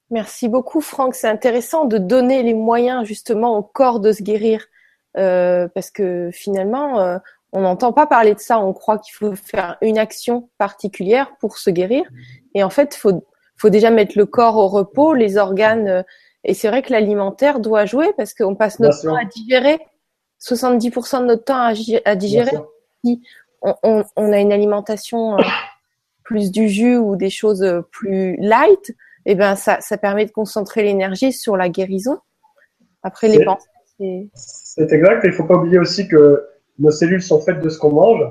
Merci beaucoup, Franck. C'est intéressant de donner les moyens justement au corps de se guérir, euh, parce que finalement, euh, on n'entend pas parler de ça. On croit qu'il faut faire une action particulière pour se guérir, et en fait, faut faut déjà mettre le corps au repos, les organes. Euh, et c'est vrai que l'alimentaire doit jouer parce qu'on passe notre temps à digérer. 70% de notre temps à, digérer. Si on, on, on, a une alimentation plus du jus ou des choses plus light, eh ben ça, ça permet de concentrer l'énergie sur la guérison. Après les pensées. C'est exact. Il faut pas oublier aussi que nos cellules sont faites de ce qu'on mange.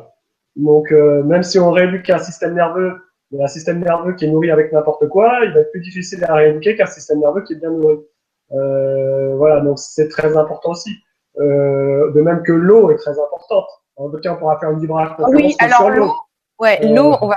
Donc euh, même si on rééduque un système nerveux, un système nerveux qui est nourri avec n'importe quoi, il va être plus difficile à rééduquer qu'un système nerveux qui est bien nourri. Euh, voilà, donc c'est très important aussi. Euh, de même que l'eau est très importante. En tout cas, on pourra faire une vibration oui, alors l'eau. Ouais, l'eau, on va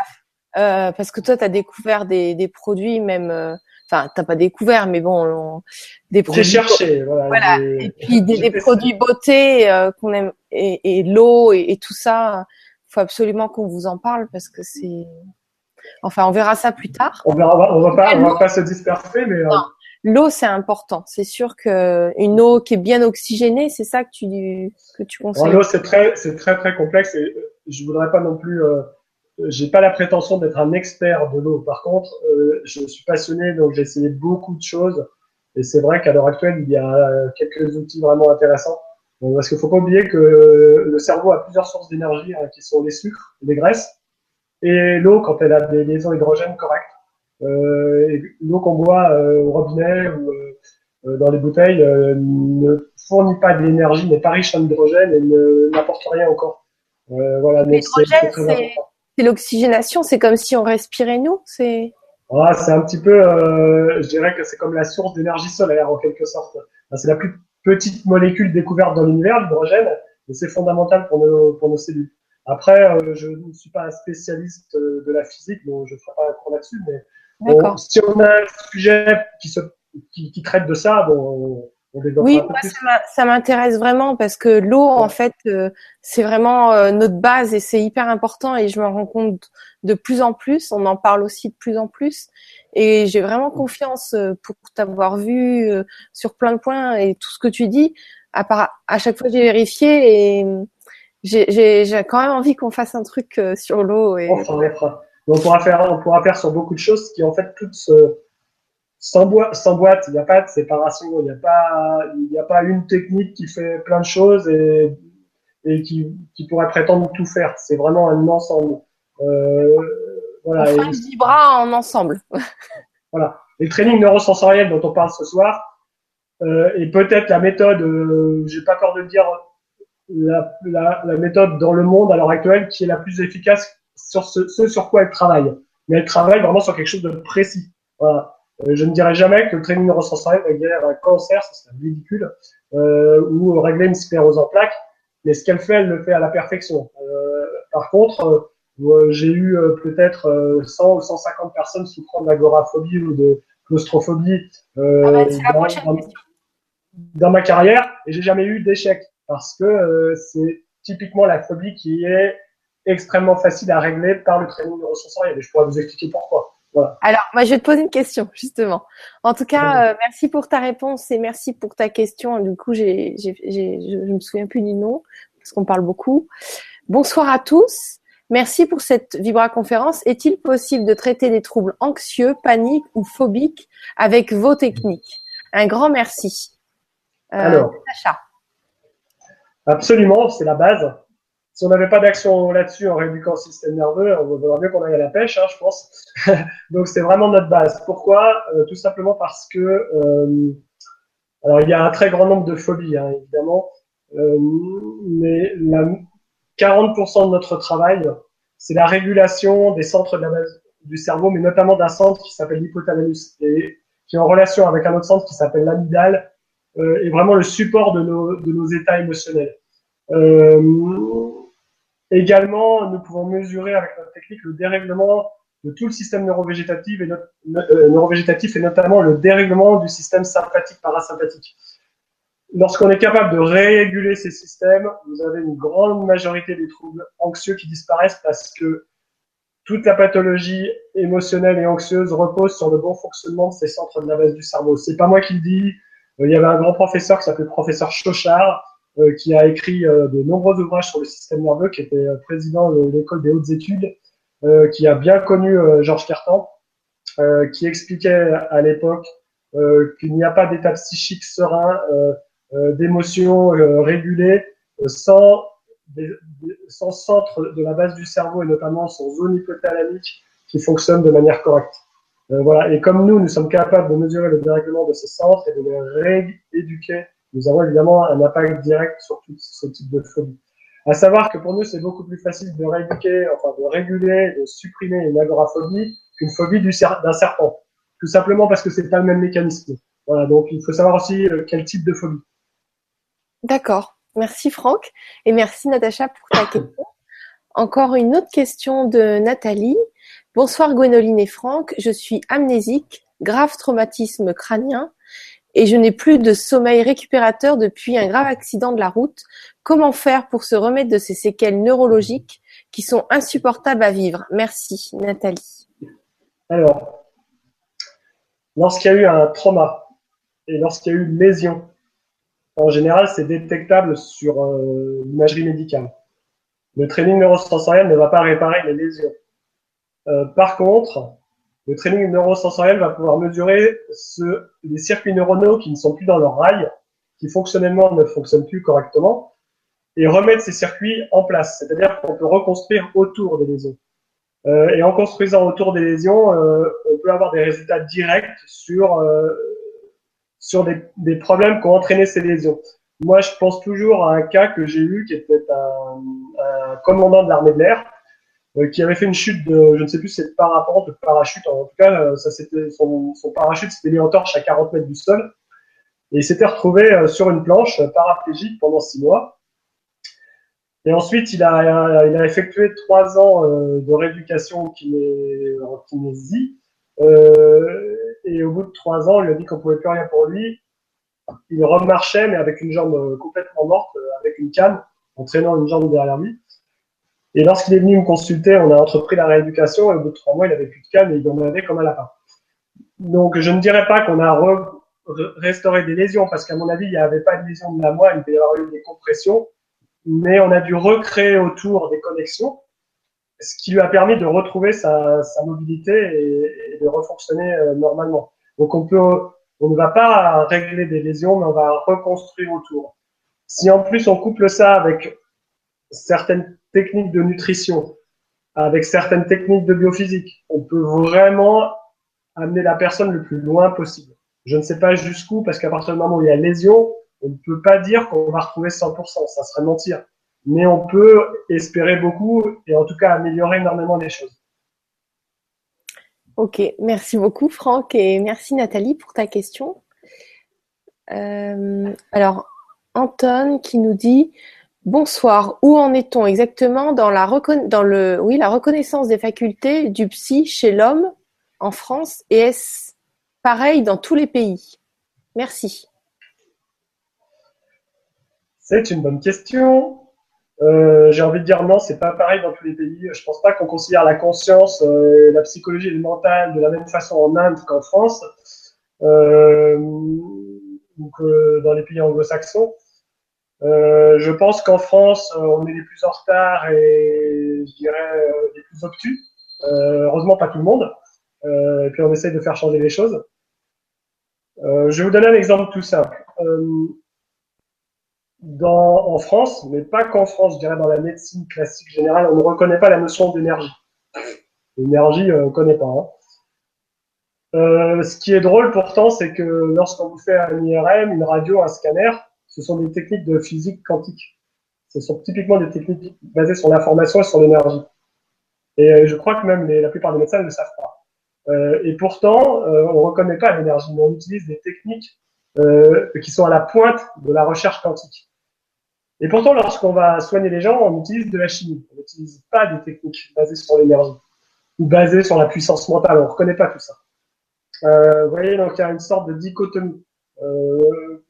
euh, parce que toi, tu as découvert des, des produits même, euh, enfin, t'as pas découvert, mais bon, des produits. J'ai cherché, voilà. voilà. Et puis des, des produits beauté euh, qu'on aime et, et l'eau et, et, tout ça. faut absolument qu'on vous en parle parce que c'est. Enfin, on verra ça plus tard. On verra, on va pas, on va pas se disperser, mais. Non. L'eau, c'est important. C'est sûr que une eau qui est bien oxygénée, c'est ça que tu que tu conseilles. L'eau, c'est très, c'est très très complexe et je voudrais pas non plus. Euh, j'ai pas la prétention d'être un expert de l'eau. Par contre, euh, je suis passionné, donc j'ai essayé beaucoup de choses. Et c'est vrai qu'à l'heure actuelle, il y a quelques outils vraiment intéressants. Donc, parce qu'il faut pas oublier que le cerveau a plusieurs sources d'énergie hein, qui sont les sucres, les graisses, et l'eau quand elle a des liaisons hydrogène correctes. Euh, l'eau qu'on boit euh, au robinet ou euh, dans les bouteilles ne fournit pas de l'énergie, n'est pas riche en hydrogène et ne n'apporte rien encore. voilà, L'hydrogène, c'est l'oxygénation, c'est comme si on respirait nous, c'est. Ah, c'est un petit peu, je dirais que c'est comme la source d'énergie solaire en quelque sorte. C'est la plus petite molécule découverte dans l'univers, l'hydrogène, et c'est fondamental pour nos, pour nos cellules. Après, euh, je ne suis pas un spécialiste euh, de la physique, donc je ne ferai pas un cours là-dessus, mais si on a un sujet qui, se, qui, qui traite de ça, bon, oui, moi, ça m'intéresse vraiment parce que l'eau, en fait, euh, c'est vraiment euh, notre base et c'est hyper important et je me rends compte de plus en plus. On en parle aussi de plus en plus et j'ai vraiment confiance euh, pour t'avoir vu sur plein de points et tout ce que tu dis. À, part, à chaque fois, j'ai vérifié et j'ai quand même envie qu'on fasse un truc sur l'eau. Et... On, on pourra faire, on pourra faire sur beaucoup de choses qui en fait toutes se sans, boîte, il n'y a pas de séparation, il n'y a pas, il a pas une technique qui fait plein de choses et, et qui, qui pourrait prétendre tout faire. C'est vraiment un ensemble. Euh, voilà. Enfin, et, bras en ensemble. voilà. Et le training neurosensoriel dont on parle ce soir, euh, et peut-être la méthode, euh, j'ai pas peur de dire, la, la, la, méthode dans le monde à l'heure actuelle qui est la plus efficace sur ce, ce sur quoi elle travaille. Mais elle travaille vraiment sur quelque chose de précis. Voilà. Euh, je ne dirais jamais que le training neurosensoriel va guérir un cancer, ça serait ridicule, euh, ou régler une sclérose en plaques. Mais ce qu'elle fait, elle le fait à la perfection. Euh, par contre, euh, j'ai eu peut-être 100 ou 150 personnes souffrant d'agoraphobie ou de claustrophobie ah bah, dans, dans, ma carrière et j'ai jamais eu d'échec parce que c'est typiquement la phobie qui est extrêmement facile à régler par le training neurosensoriel et je pourrais vous expliquer pourquoi. Alors, moi, je vais te poser une question, justement. En tout cas, euh, merci pour ta réponse et merci pour ta question. Du coup, j'ai, j'ai, je ne me souviens plus du nom parce qu'on parle beaucoup. Bonsoir à tous. Merci pour cette Vibra conférence. Est-il possible de traiter des troubles anxieux, paniques ou phobiques avec vos techniques? Un grand merci. Euh, Alors, Absolument, c'est la base si on n'avait pas d'action là-dessus en rééduquant le système nerveux, on vaudrait mieux qu'on aille à la pêche, hein, je pense. Donc c'est vraiment notre base. Pourquoi? Euh, Tout simplement parce que euh, alors il y a un très grand nombre de phobies, hein, évidemment, euh, mais la, 40% de notre travail, c'est la régulation des centres de la base du cerveau, mais notamment d'un centre qui s'appelle l'hypothalamus et qui est en relation avec un autre centre qui s'appelle l'amygdale, et vraiment le support de nos, de nos états émotionnels. Euh, Également, nous pouvons mesurer avec notre technique le dérèglement de tout le système neurovégétatif et, euh, notamment le dérèglement du système sympathique parasympathique. Lorsqu'on est capable de réguler ces systèmes, vous avez une grande majorité des troubles anxieux qui disparaissent parce que toute la pathologie émotionnelle et anxieuse repose sur le bon fonctionnement de ces centres de la base du cerveau. C'est pas moi qui le dis. Euh, il y avait un grand professeur qui s'appelait professeur Chauchard qui a écrit euh, de nombreux ouvrages sur le système nerveux, qui était euh, président de l'école des hautes études, qui a bien connu Georges Cartan, qui expliquait à l'époque qu'il n'y a pas d'état psychique serein, d'émotions régulées, sans, sans centre de la base du cerveau et notamment son zone hypothalamique qui fonctionne de manière correcte. voilà. Et comme nous, nous sommes capables de mesurer le dérèglement de ces centres et de les rééduquer nous avons évidemment un impact direct sur tout ce type de phobie. À savoir que pour nous, c'est beaucoup plus facile de rééduquer, enfin de réguler, de supprimer une agoraphobie qu'une phobie d'un serpent. Tout simplement parce que c'est pas le même mécanisme. Voilà, donc il faut savoir aussi euh, quel type de phobie. D'accord. Merci Franck et merci Natacha pour ta question. Encore une autre question de Nathalie. Bonsoir Gwénoline et Franck, je suis amnésique, grave traumatisme crânien et je n'ai plus de sommeil récupérateur depuis un grave accident de la route. Comment faire pour se remettre de ces séquelles neurologiques qui sont insupportables à vivre? Merci, Nathalie. Alors, lorsqu'il y a eu un trauma et lorsqu'il y a eu une lésion, en général, c'est détectable sur euh, l'imagerie médicale. Le training neurosensoriel ne va pas réparer les lésions. Euh, par contre, le training neurosensoriel va pouvoir mesurer ce, les circuits neuronaux qui ne sont plus dans leur rail, qui fonctionnellement ne fonctionnent plus correctement, et remettre ces circuits en place. C'est-à-dire qu'on peut reconstruire autour des lésions. Euh, et en construisant autour des lésions, euh, on peut avoir des résultats directs sur euh, sur des, des, problèmes qui ont entraîné ces lésions. Moi, je pense toujours à un cas que j'ai eu, qui était un, un commandant de l'armée de l'air, qui avait fait une chute de, je ne sais plus, c'est parapente de parachute. En tout cas, euh, ça c'était son, parachute s'était mis en torche à 40 mètres du sol, et il s'était retrouvé sur une planche paraplégique pendant six mois. Et ensuite, il a, effectué trois ans euh, de rééducation en kinésie. Euh, et au bout de trois ans, on lui a dit qu'on pouvait plus rien pour lui. Il remarchait, mais avec une jambe euh, complètement morte, euh, avec une canne, en traînant une jambe derrière lui. Et lorsqu'il est venu me consulter, on a entrepris la rééducation et au bout de trois mois, il avait plus de canne et il en avait comme un lapin. Donc, je ne dirais pas qu'on a restauré des lésions parce qu'à mon avis, il n'y avait pas de lésions de la moelle, il devait y avoir eu des compressions mais on a dû recréer autour des connexions, ce qui lui a permis de retrouver sa, mobilité et, et, de refonctionner euh, normalement. Donc on peut, on ne va pas régler des lésions, mais on va reconstruire autour. Si en plus on couple ça avec certaines techniques de nutrition, avec certaines techniques de biophysique, on peut vraiment amener la personne le plus loin possible. Je ne sais pas jusqu'où, parce qu'à partir du moment où il y a lésion, on ne peut pas dire qu'on va retrouver 100%, ça serait mentir. Mais on peut espérer beaucoup et en tout cas améliorer énormément les choses. Ok, merci beaucoup Franck et merci Nathalie pour ta question. Euh, alors, Anton qui nous dit Bonsoir, où en est-on exactement dans, la, reconnaissance des facultés du psy chez l'homme en France? Et est-ce pareil dans tous les pays? Merci. C'est une bonne question. Euh, j'ai envie de dire non, c'est pas pareil dans tous les pays. Je pense pas qu'on considère la conscience, euh, la psychologie et le mental de la même façon en Inde qu'en France, euh, ou que dans les pays anglo-saxons. Euh, je pense qu'en France, euh, on est les plus en retard et je dirais euh, les plus obtus. heureusement, pas tout le monde. et puis on essaye de faire changer les choses. je vais vous donner un exemple tout simple dans, en France, mais pas qu'en France, je dirais dans la médecine classique générale, on ne reconnaît pas la notion d'énergie. L'énergie, euh, on ne connaît pas. Hein. Euh, ce qui est drôle pourtant, c'est que lorsqu'on vous fait un IRM, une radio, un scanner, ce sont des techniques de physique quantique. Ce sont typiquement des techniques basées sur l'information et sur l'énergie. Et euh, je crois que même la plupart des médecins ne le savent pas. Euh, et pourtant, euh, on ne reconnaît pas l'énergie, mais on utilise des techniques qui sont à la pointe de la recherche quantique. Et pourtant, lorsqu'on va soigner les gens, on utilise de la chimie. On n'utilise pas des techniques basées sur l'énergie ou basées sur la puissance mentale. On ne reconnaît pas tout ça. Vous voyez, donc il y a une sorte de dichotomie.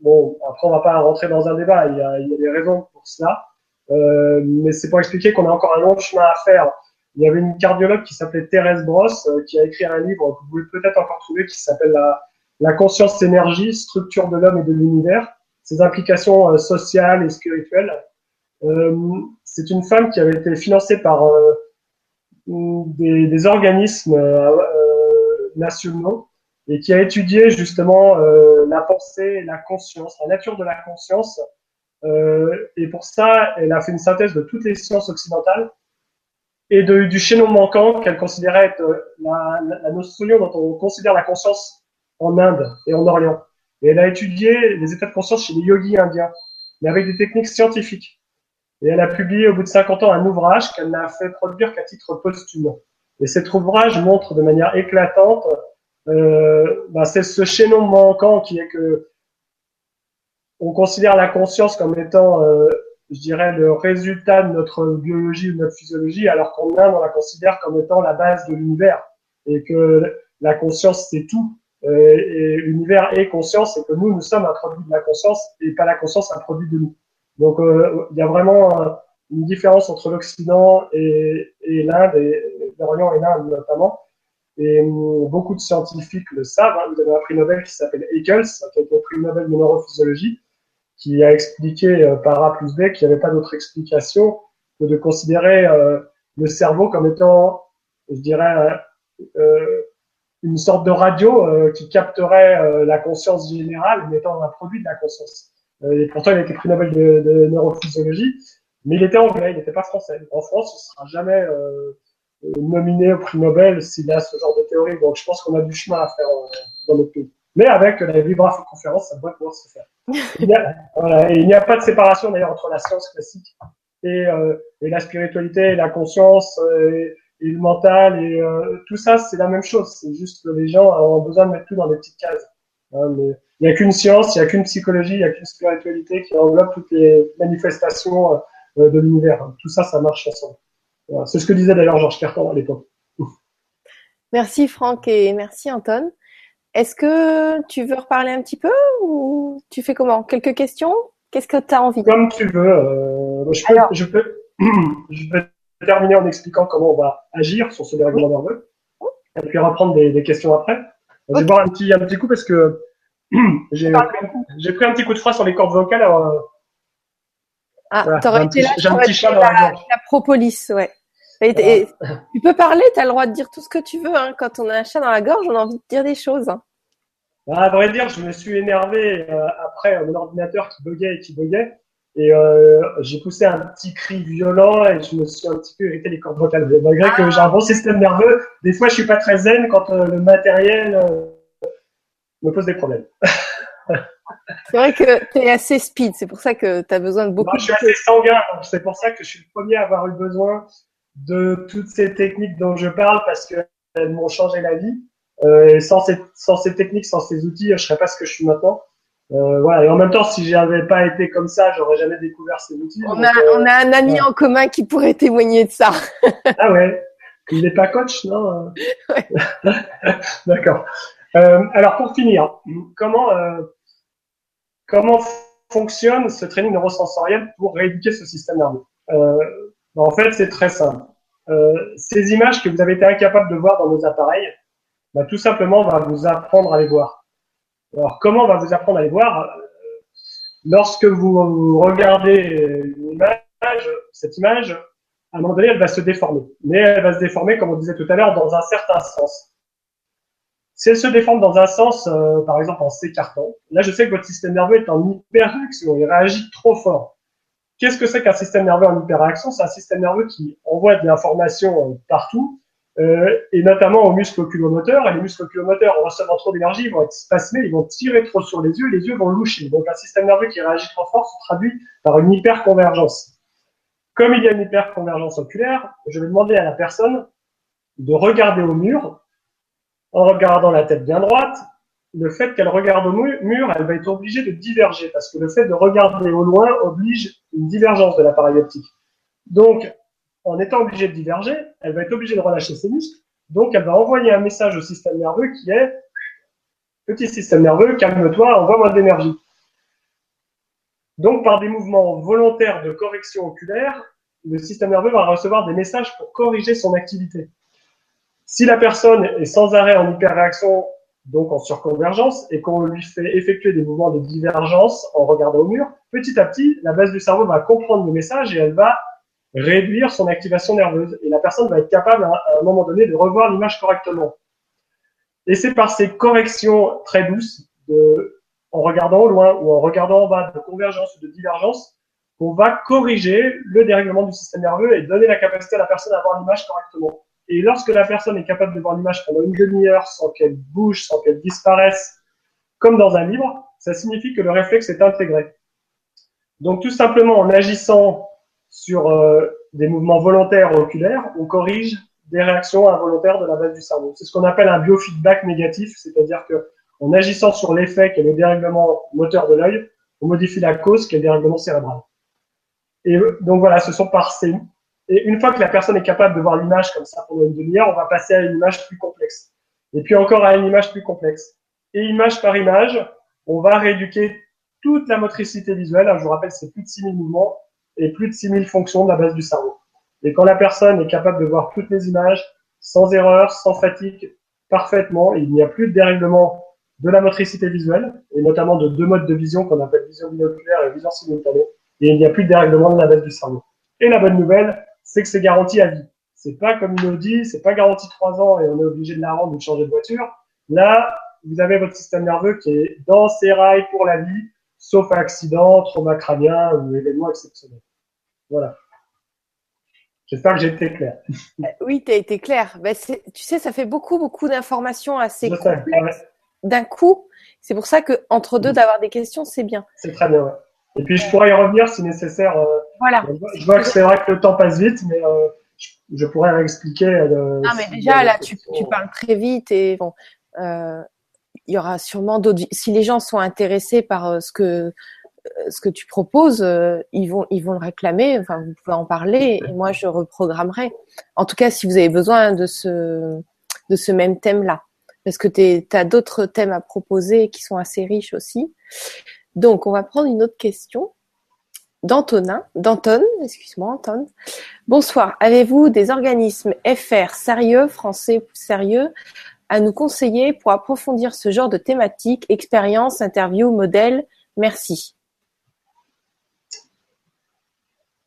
Bon, après, on va pas rentrer dans un débat. Il y a, des raisons pour cela. Euh, mais c'est pour expliquer qu'on a encore un long chemin à faire. Il y avait une cardiologue qui s'appelait Thérèse Brosse, euh, qui a écrit un livre que vous pouvez peut-être encore trouver, qui s'appelle la, la conscience énergie, structure de l'homme et de l'univers ses implications euh, sociales et spirituelles. Euh, c'est une femme qui avait été financée par des, organismes nationaux et qui a étudié justement la pensée, la conscience, la nature de la conscience. et pour ça, elle a fait une synthèse de toutes les sciences occidentales et de, du chaînon manquant qu'elle considérait être la, la notion dont on considère la conscience en Inde et en Orient. Et elle a étudié les états de conscience chez les yogis indiens, mais avec des techniques scientifiques. Et elle a publié au bout de 50 ans un ouvrage qu'elle n'a fait produire qu'à titre posthume. Et cet ouvrage montre de manière éclatante, euh, ben c'est ce chaînon manquant qui est que on considère la conscience comme étant, euh, je dirais, le résultat de notre biologie ou de notre physiologie, alors qu'en Inde, on la considère comme étant la base de l'univers. Et que la conscience, c'est tout. Euh, et l'univers est conscience et que nous, nous sommes un produit de la conscience et pas la conscience un produit de nous. Donc, il y a vraiment une différence entre l'Occident et, et l'Inde, et l'Orient et l'Inde notamment. Et hum, beaucoup de scientifiques le savent. Hein. Vous avez un prix Nobel qui s'appelle Eccles, qui a été prix Nobel de neurophysiologie, qui a expliqué euh, par A plus B qu'il n'y avait pas d'autre explication que de considérer euh, le cerveau comme étant, je dirais, euh, une sorte de radio euh, qui capterait euh, la conscience générale, mais étant un produit de la conscience. et pourtant, il a été prix Nobel de, neurophysiologie, mais il était anglais, il n'était pas français. En France, ne sera jamais nominé au prix Nobel s'il a ce genre de théorie. Donc, je pense qu'on a du chemin à faire dans notre pays. Mais avec la conférence, ça doit pouvoir se faire. Il n'y a, voilà, il n'y a pas de séparation d'ailleurs entre la science classique et, euh, et la spiritualité, et la conscience et, et le mental et euh, tout ça, c'est la même chose. C'est juste que les gens ont besoin de mettre tout dans des petites cases. Hein, mais il n'y a qu'une science, il n'y a qu'une psychologie, il n'y a qu'une spiritualité qui englobe toutes les manifestations euh, de l'univers. Tout ça, ça marche ensemble. Voilà. C'est ce que disait d'ailleurs Georges Carton à l'époque. Merci Franck et merci Anton. Est-ce que tu veux reparler un petit peu ou tu fais comment? Quelques questions? Qu'est-ce que tu as envie Comme tu veux. Euh, je, peux, Alors, je, peux, je peux terminer en expliquant comment on va agir sur ce dérèglement nerveux, et puis reprendre des, des questions après. On va boire un petit, un petit coup parce que j'ai pris un petit coup de froid sur les cordes vocales. Alors, euh, ah, voilà, t'aurais été là, j'ai un petit chat dans la, la, la propolis, ouais. Et, et, tu peux parler, tu as le droit de dire tout ce que tu veux. Hein. Quand on a un chat dans la gorge, on a envie de dire des choses. Hein. Ah, à vrai dire, je me suis énervé euh, après mon ordinateur qui buguait et qui buguait. Et euh, j'ai poussé un petit cri violent et je me suis un petit peu irrité les cordes vocales. Malgré ah. que j'ai un bon système nerveux, des fois je suis pas très zen quand euh, le matériel me pose des problèmes. c'est vrai que tu es assez speed, c'est pour ça que tu as besoin de beaucoup. Moi, je suis assez sanguin, c'est pour ça que je suis le premier à avoir eu besoin de toutes ces techniques dont je parle parce qu'elles m'ont changé la vie. Euh, et sans ces, sans ces techniques, sans ces outils, je serais pas ce que je suis maintenant. Euh, voilà. Et en même temps, si j'avais pas été comme ça, j'aurais jamais découvert ces outils. On, a, euh, on a un ami ouais. en commun qui pourrait témoigner de ça. ah ouais. Il n'est pas coach, non ouais. D'accord. Euh, alors pour finir, comment euh, comment fonctionne ce training neurosensoriel pour rééduquer ce système nerveux? Euh, En fait, c'est très simple. ces images que vous avez été incapable de voir dans nos appareils, bah, tout simplement, on va vous apprendre à les voir. Alors, comment on va vous apprendre à les voir? Lorsque vous regardez une image, cette image, à un moment donné, elle va se déformer. Mais elle va se déformer, comme on disait tout à l'heure, dans un certain sens. Si elle se déforme dans un sens, euh, par exemple en s'écartant, là je sais que votre système nerveux est en hyperréaction, il réagit trop fort. Qu'est-ce que c'est qu'un système nerveux en hyperréaction? C'est un système nerveux qui envoie de l'information euh, partout euh, et notamment aux muscles oculomoteurs. Et les muscles oculomoteurs, en recevant trop d'énergie, ils vont être spasmés, ils vont tirer trop sur les yeux, les yeux vont loucher. Donc un système nerveux qui réagit trop fort se traduit par une hyperconvergence. Comme il y a une hyperconvergence oculaire, je vais demander à la personne de regarder au mur en regardant la tête bien droite. Le fait qu'elle regarde au mur, elle va être obligée de diverger parce que le fait de regarder au loin oblige une divergence de l'appareil optique. Donc, en étant obligée de diverger, elle va être obligée de relâcher ses muscles. Donc, elle va envoyer un message au système nerveux qui est petit système nerveux, calme-toi, envoie moins d'énergie. Donc, par des mouvements volontaires de correction oculaire, le système nerveux va recevoir des messages pour corriger son activité. Si la personne est sans arrêt en hyperréaction, donc en surconvergence, et qu'on lui fait effectuer des mouvements de divergence en regardant au mur, petit à petit, la base du cerveau va comprendre le message et elle va réduire son activation nerveuse. Et la personne va être capable à, un moment donné de revoir l'image correctement. Et c'est par ces corrections très douces, de, en regardant au loin ou en regardant en bas, de convergence ou de divergence, qu'on va corriger le dérèglement du système nerveux et donner la capacité à la personne à voir l'image correctement. Et lorsque la personne est capable de voir l'image pendant une demi-heure sans qu'elle bouge, sans qu'elle disparaisse, comme dans un livre, ça signifie que le réflexe est intégré. Donc tout simplement en agissant sur euh, des mouvements volontaires oculaires, on corrige des réactions involontaires de la base du cerveau. C'est ce qu'on appelle un biofeedback négatif, c'est-à-dire que en agissant sur l'effet qui est le dérèglement moteur de l'œil, on modifie la cause qui est le dérèglement cérébral. Et donc voilà, ce sont par ces... Et une fois que la personne est capable de voir l'image comme ça pendant une demi-heure, on va passer à une image plus complexe. Et puis encore à une image plus complexe. Et image par image, on va rééduquer toute la motricité visuelle. Je vous rappelle, c'est plus de 6000 mouvements et plus de 6000 fonctions de la base du cerveau. Et quand la personne est capable de voir toutes les images, sans erreur, sans fatigue, parfaitement, il n'y a plus de dérèglement de la motricité visuelle, et notamment de deux modes de vision qu'on appelle vision binoculaire et vision simultanée, et il n'y a plus de dérèglement de la base du cerveau. Et la bonne nouvelle, c'est que c'est garanti à vie. C'est pas comme une Audi, c'est pas garanti trois ans et on est obligé de la rendre ou de changer de voiture. Là, vous avez votre système nerveux qui est dans ses rails pour la vie, sauf accident, trauma crânien ou événement exceptionnel. Voilà. J'espère que j'ai été clair. Euh, oui, tu as été clair. Ben, tu sais, ça fait beaucoup, beaucoup d'informations assez complexes d'un coup. C'est pour ça que entre deux, d'avoir des questions, c'est bien. C'est très bien. Ouais. Et puis, je pourrais y revenir si nécessaire. Euh, voilà. Je vois que c'est vrai que le temps passe vite, mais euh, je, pourrais réexpliquer. Euh, non, mais déjà, là, tu, tu, parles très vite et bon, il y aura sûrement d'autres. Si les gens sont intéressés par ce que ce que tu proposes, euh, ils vont ils vont le réclamer. Enfin, vous pouvez en parler et moi je reprogrammerai. En tout cas, si vous avez besoin de ce de ce même thème-là, parce que tu as d'autres thèmes à proposer qui sont assez riches aussi. Donc, on va prendre une autre question d'Antonin, d'Anton, excuse-moi, Anton. Bonsoir. Avez-vous des organismes FR sérieux, français sérieux, à nous conseiller pour approfondir ce genre de thématique, expérience, interview, modèle? Merci.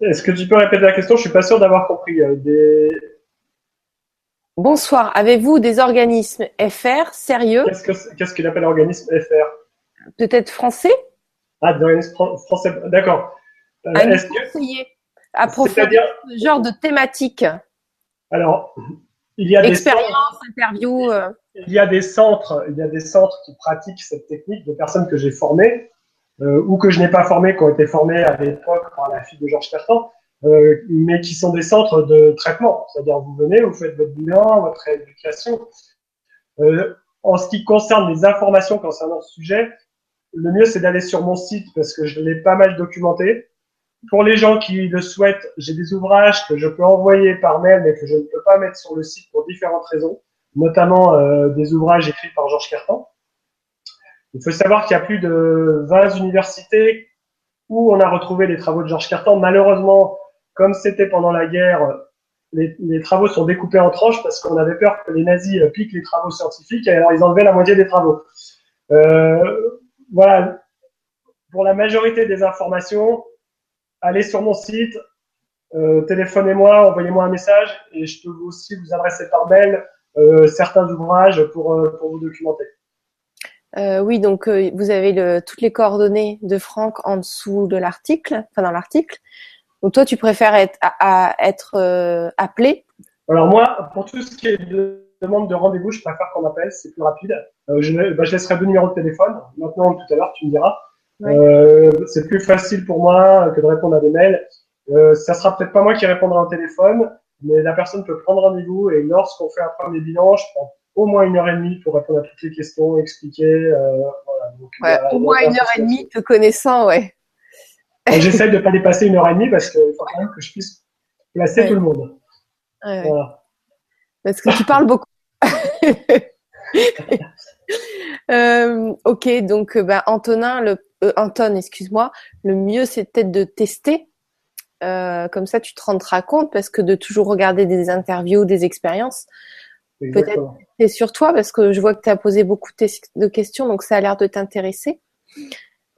Est-ce que tu peux répéter la question? Je suis pas sûr d'avoir compris. Des... Bonsoir. Avez-vous des organismes FR sérieux? Qu'est-ce qu'il appelle organisme FR Peut-être français? Ah, des organismes français. D'accord. Euh, à est-ce que... approfondir ce genre de thématique Alors, il y a des interviews. Euh. Il y a des centres, il y a des centres qui pratiquent cette technique de personnes que j'ai formées euh, ou que je n'ai pas formé, qui ont été formés à l'époque par la fille de Georges Cartan, euh, mais qui sont des centres de traitement. C'est-à-dire, vous venez, vous faites votre bilan, votre éducation. Euh, en ce qui concerne les informations concernant ce sujet, le mieux, c'est d'aller sur mon site parce que je l'ai pas mal documenté. Pour les gens qui le souhaitent, j'ai des ouvrages que je peux envoyer par mail, mais que je ne peux pas mettre sur le site pour différentes raisons, notamment euh, des ouvrages écrits par Georges Cartan. Il faut savoir qu'il y a plus de 20 universités où on a retrouvé les travaux de Georges Cartan. Malheureusement, comme c'était pendant la guerre, les, travaux sont découpés en tranches parce qu'on avait peur que les nazis piquent les travaux scientifiques et alors ils enlevaient la moitié des travaux. Euh, voilà. Pour la majorité des informations, allez sur mon site, euh, téléphonez-moi, envoyez-moi un message et je peux aussi vous adresser par mail euh, certains ouvrages pour, pour vous documenter. Euh, oui, donc euh, vous avez le, toutes les coordonnées de Franck en dessous de l'article, enfin dans l'article. Donc toi, tu préfères être, à, être euh, appelé? Alors moi, pour tout ce qui est de demande de rendez-vous, je préfère qu'on m'appelle, c'est plus rapide. Je, bah, je, laisserai deux numéros de téléphone. Maintenant, tout à l'heure, tu me diras. C'est plus facile pour moi que de répondre à des mails. ça sera peut-être pas moi qui répondrai au téléphone, mais la personne peut prendre rendez-vous et lorsqu'on fait un premier bilan, je prends au moins une heure et demie pour répondre à toutes les questions, expliquer. Euh, voilà. ouais, au moins une heure et demie, te connaissant, ouais. J'essaie de pas dépasser une heure et demie parce qu'il faut quand même que je puisse placer tout le monde. Voilà. Parce que tu parles beaucoup. euh, ok, donc bah, Antonin, le, euh, Anton, excuse-moi, le mieux c'est peut-être de tester. Euh, comme ça, tu te rendras compte parce que de toujours regarder des interviews, des expériences, Peut-être c'est sur toi parce que je vois que tu as posé beaucoup de questions, donc ça a l'air de t'intéresser.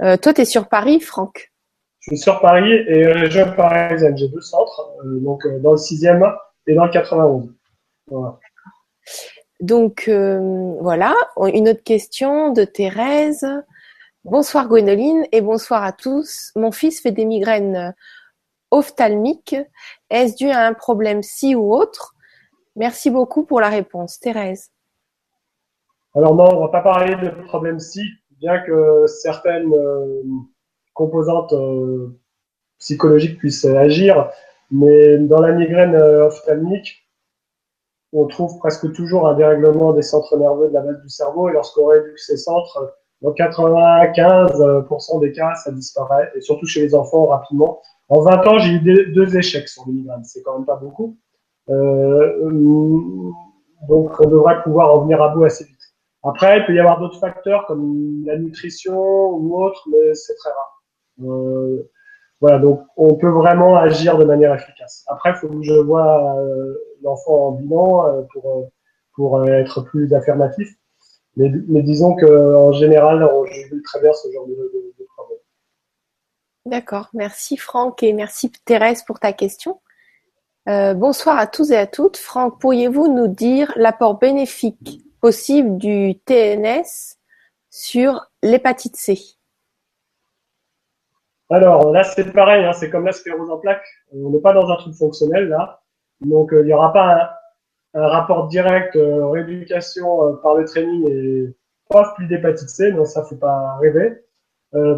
Euh, toi, tu es sur Paris, Franck Je suis sur Paris et région parisienne. J'ai deux centres, euh, donc dans le 6e et dans le 91. Voilà. Donc voilà, une autre question de Thérèse. Bonsoir Gwénoline et bonsoir à tous. Mon fils fait des migraines ophtalmiques. Est-ce dû à un problème ci ou autre? Merci beaucoup pour la réponse. Thérèse. Alors non, on va pas parler de problème si, bien que certaines euh, composantes euh, psychologiques puissent agir, mais dans la migraine euh, ophtalmique, on trouve presque toujours un dérèglement des centres nerveux de la base du cerveau, et lorsqu'on réduit ces centres, dans 95% des cas, ça disparaît, et surtout chez les enfants rapidement. En 20 ans, j'ai eu deux échecs sur les c'est quand même pas beaucoup. Euh, donc, on devrait pouvoir en venir à bout assez vite. Après, il peut y avoir d'autres facteurs comme la nutrition ou autre, mais c'est très rare. Euh, voilà, donc on peut vraiment agir de manière efficace. Après, il faut que je vois euh, l'enfant en bilan euh, pour, pour être plus affirmatif. Mais, mais disons qu'en général, on joue très bien ce genre de, de, de problème. D'accord, merci Franck et merci Thérèse pour ta question. Euh, bonsoir à tous et à toutes. Franck, pourriez-vous nous dire l'apport bénéfique possible du TNS sur l'hépatite C? Alors là, c'est pareil, hein, c'est comme la sclérose en plaques. On n'est pas dans un truc fonctionnel là, donc euh, il n'y aura pas un, rapport direct euh, rééducation euh, par le training et prof plus d'hépatite C. Non, ça faut pas rêver.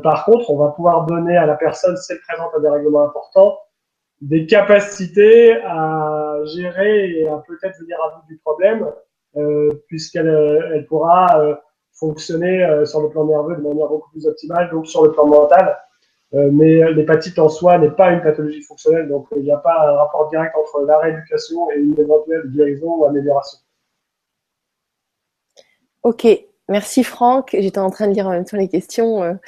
par contre, on va pouvoir donner à la personne, si elle présente un dérèglement important, des capacités à gérer et à peut-être venir à bout du problème, euh, puisqu'elle euh, elle pourra euh, fonctionner euh, sur le plan nerveux de manière beaucoup plus optimale, donc sur le plan mental. Mais l'hépatite en soi n'est pas une pathologie fonctionnelle, donc il n'y a pas un rapport direct entre la rééducation et une éventuelle guérison ou amélioration. Ok, merci Franck. J'étais en train de lire en même temps les questions.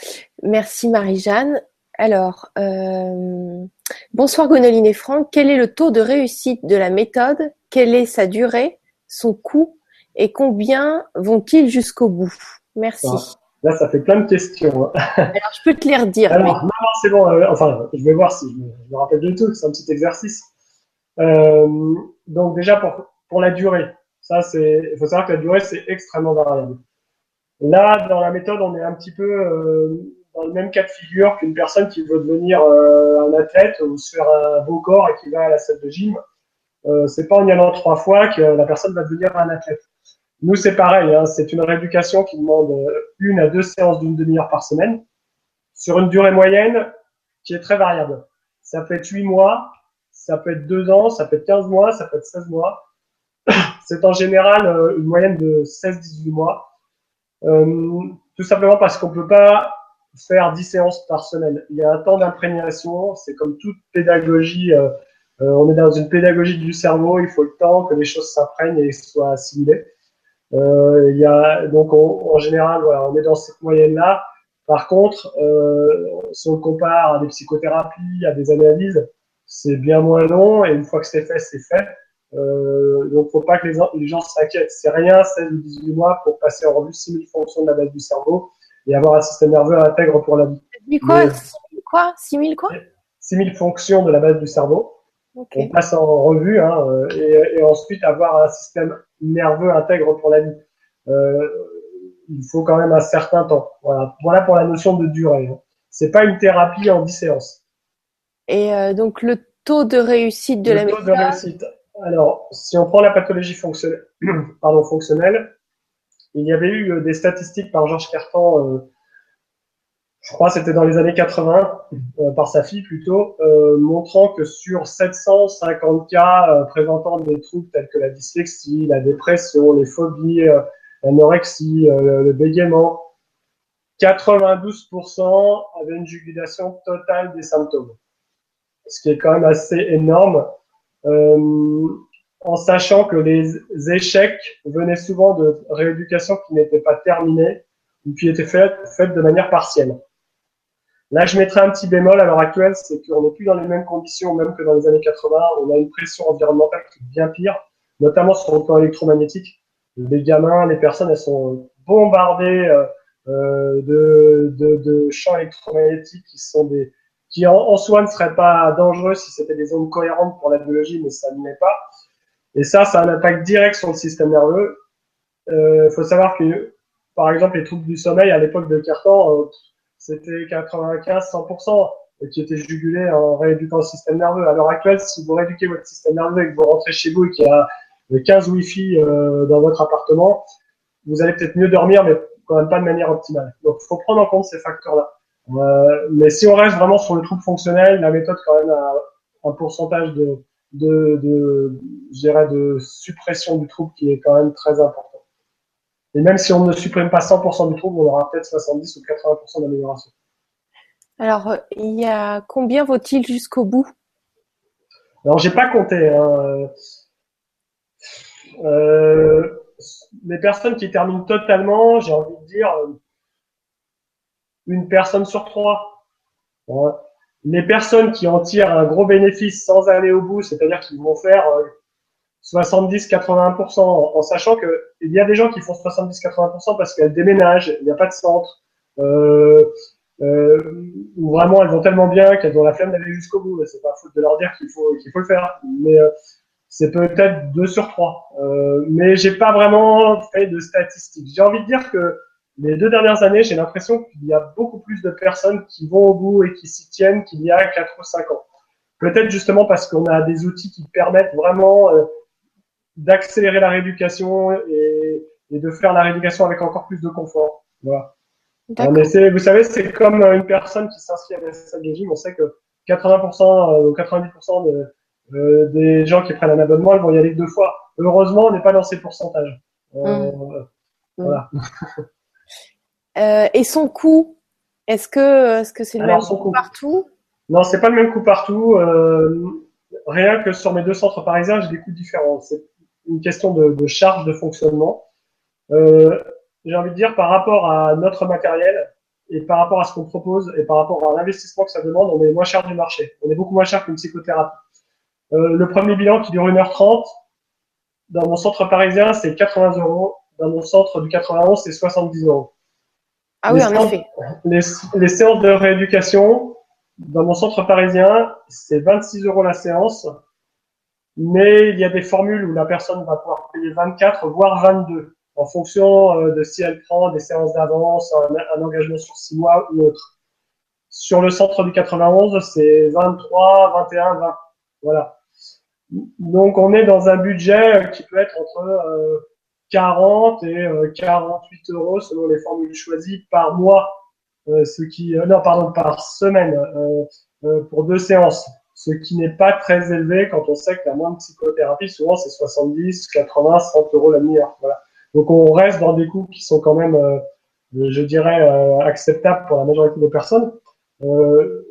merci Marie-Jeanne. Alors, euh, bonsoir Gonoline et Franck. Quel est le taux de réussite de la méthode? Quelle est sa durée, son coût? Et combien vont-ils jusqu'au bout? Merci. Ah, là, ça fait plein de questions. Hein. Alors, je peux te les redire. Alors, non, c'est bon. Euh, enfin, je vais voir si je me, rappelle du tout. C'est un petit exercice. Euh, donc, déjà, pour, pour la durée, ça, c'est, il faut savoir que la durée, c'est extrêmement variable. Là, dans la méthode, on est un petit peu euh, dans le même cas de figure qu'une personne qui veut devenir un athlète ou se faire un beau corps et qui va à la salle de gym. C'est pas en y allant trois fois que la personne va devenir un athlète. Nous, c'est pareil. Hein, c'est une rééducation qui demande une à deux séances d'une demi-heure par semaine sur une durée moyenne qui est très variable. Ça peut être huit mois, ça peut être deux ans, ça peut être 15 mois, ça peut être 16 mois. C'est en général euh, une moyenne de 16-18 mois. Euh, tout simplement parce qu'on peut pas faire 10 séances par semaine. Il y a un temps d'imprégnation, c'est comme toute pédagogie. Euh, euh, on est dans une pédagogie du cerveau, il faut le temps que les choses s'imprègnent et soient assimilées. Euh, il y a donc en général, voilà, on est dans cette moyenne-là. Par contre, euh, si on compare à des psychothérapies, à des analyses, c'est bien moins long et une fois que c'est fait, c'est fait. Euh, donc, faut pas que les, les gens s'inquiètent. C'est rien, 16 ou 18 mois pour passer en revue 6000 fonctions de la base du cerveau et avoir un système nerveux intègre pour la vie. quoi? 6000 quoi? 6000 quoi? 6000 fonctions de la base du cerveau. On passe en revue hein, euh, et, et, ensuite avoir un système nerveux intègre pour la vie. Euh, il faut quand même un certain temps. Voilà, voilà pour la notion de durée. Hein. C'est pas une thérapie en 10 séances. Et euh, donc le taux de réussite de le la taux de réussite. Alors, si on prend la pathologie fonctionnelle, pardon, fonctionnelle, il y avait eu euh, des statistiques par Georges Cartan, je crois c'était dans les années 80, euh, par sa fille plutôt, montrant que sur 750 cas présentant des troubles tels que la dyslexie, la dépression, les phobies, l'anorexie, le bégaiement, 92% avaient une jugulation totale des symptômes. Ce qui est quand même assez énorme. Euh, en sachant que les échecs venaient souvent de rééducation qui n'étaient pas terminées ou qui étaient faites, faites de manière partielle. Là, je mettrai un petit bémol à l'heure actuelle, c'est qu'on n'est plus dans les mêmes conditions, même que dans les années 80. On a une pression environnementale qui est bien pire, notamment sur le plan électromagnétique. Les gamins, les personnes, elles sont bombardées euh, euh de, champs électromagnétiques qui sont des qui en, soi ne seraient pas dangereux si c'était des ondes cohérentes pour la biologie, mais ça ne l'est pas. Et ça, ça a un impact direct sur le système nerveux. Il euh, faut savoir que, par exemple, les troubles du sommeil à l'époque de Cartan, c'était 95-100% qui étaient jugulés en rééduquant le système nerveux. À l'heure actuelle, si vous rééduquez votre système nerveux et que vous rentrez chez vous et qu'il y a 15 Wi-Fi euh, dans votre appartement, vous allez peut-être mieux dormir, mais quand même pas de manière optimale. Donc, il faut prendre en compte ces facteurs-là. Euh, mais si on reste vraiment sur le trouble fonctionnel, la méthode quand même a un pourcentage de, de suppression du trouble qui est quand même très important. Et même si on ne supprime pas 100% du trouble, on aura peut-être 70 ou 80% d'amélioration. Alors, il y a combien vaut-il jusqu'au bout? Alors, j'ai pas compté. Hein. Euh, les personnes qui terminent totalement, j'ai envie de dire une personne sur trois. les personnes qui en tirent un gros bénéfice sans aller au bout, c'est-à-dire qu'ils vont faire 70-80%, en sachant que il y a des gens qui font 70-80% parce qu'elles déménagent, il n'y a pas de centre, euh, euh, vraiment elles vont tellement bien qu'elles ont la flemme d'aller jusqu'au bout. C'est pas faute de leur dire qu'il faut qu'il faut le faire, mais euh, c'est peut-être 2 sur 3. Euh, mais j'ai pas vraiment fait de statistiques. J'ai envie de dire que les deux dernières années, j'ai l'impression qu'il y a beaucoup plus de personnes qui vont au bout et qui s'y tiennent qu'il y a 4 ou 5 ans. Peut-être justement parce qu'on a des outils qui permettent vraiment euh, d'accélérer la rééducation et, et, de faire la rééducation avec encore plus de confort. Voilà. vous savez, c'est comme une personne qui s'inscrit à la salle de gym. On sait que 80% ou 90% de, euh, des gens qui prennent un abonnement, ils vont y aller deux fois. Heureusement, on n'est pas dans ces pourcentages. Euh, mmh. Voilà. Euh, et son coût, est-ce que est-ce que c'est le même coût partout? Non, c'est pas le même coût partout. Euh, rien que sur mes deux centres parisiens, j'ai des coûts différents. C'est une question de, de charge de fonctionnement. Euh, j'ai envie de dire par rapport à notre matériel et par rapport à ce qu'on propose et par rapport à l'investissement que ça demande, on est moins cher du marché. On est beaucoup moins cher qu'une psychothérapie. Euh, le premier bilan qui dure 1h30, dans mon centre parisien, c'est 80 euros. Dans mon centre du 91, c'est 70 euros. Ah oui, en effet. Les, les, séances de rééducation, dans mon centre parisien, c'est 26 euros la séance. Mais il y a des formules où la personne va pouvoir payer 24, voire 22, en fonction euh, de si elle prend des séances d'avance, un, engagement sur 6 mois ou autre. Sur le centre du 91, c'est 23, 21, 20. Voilà. Donc on est dans un budget qui peut être entre 40 euh, et 48 euh, euros selon les formules choisies par mois, euh, ce qui non pardon par semaine pour deux séances, ce qui n'est pas très élevé quand on sait que la moindre psychothérapie souvent c'est 70, 80, 100 euros la demi-heure. Voilà. Donc on reste dans des coûts qui sont quand même, je dirais, acceptables pour la majorité des personnes. Euh,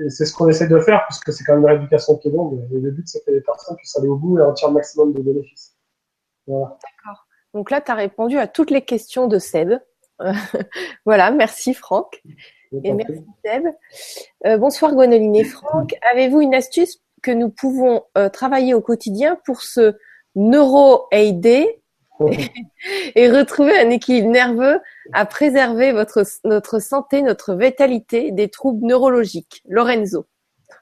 et c'est ce qu'on essaie de faire, puisque c'est quand même une rééducation qui est longue. Et le but, c'est que les personnes puissent aller au bout et en tirer le maximum de bénéfices. D'accord. Donc là, tu as répondu à toutes les questions de Seb. voilà, merci Franck. Et merci Seb. Euh, bonsoir Gwenoline et Franck. Avez-vous une astuce que nous pouvons euh, travailler au quotidien pour se neuro-aider et retrouver un équilibre nerveux à préserver votre, notre santé, notre vitalité des troubles neurologiques? Lorenzo.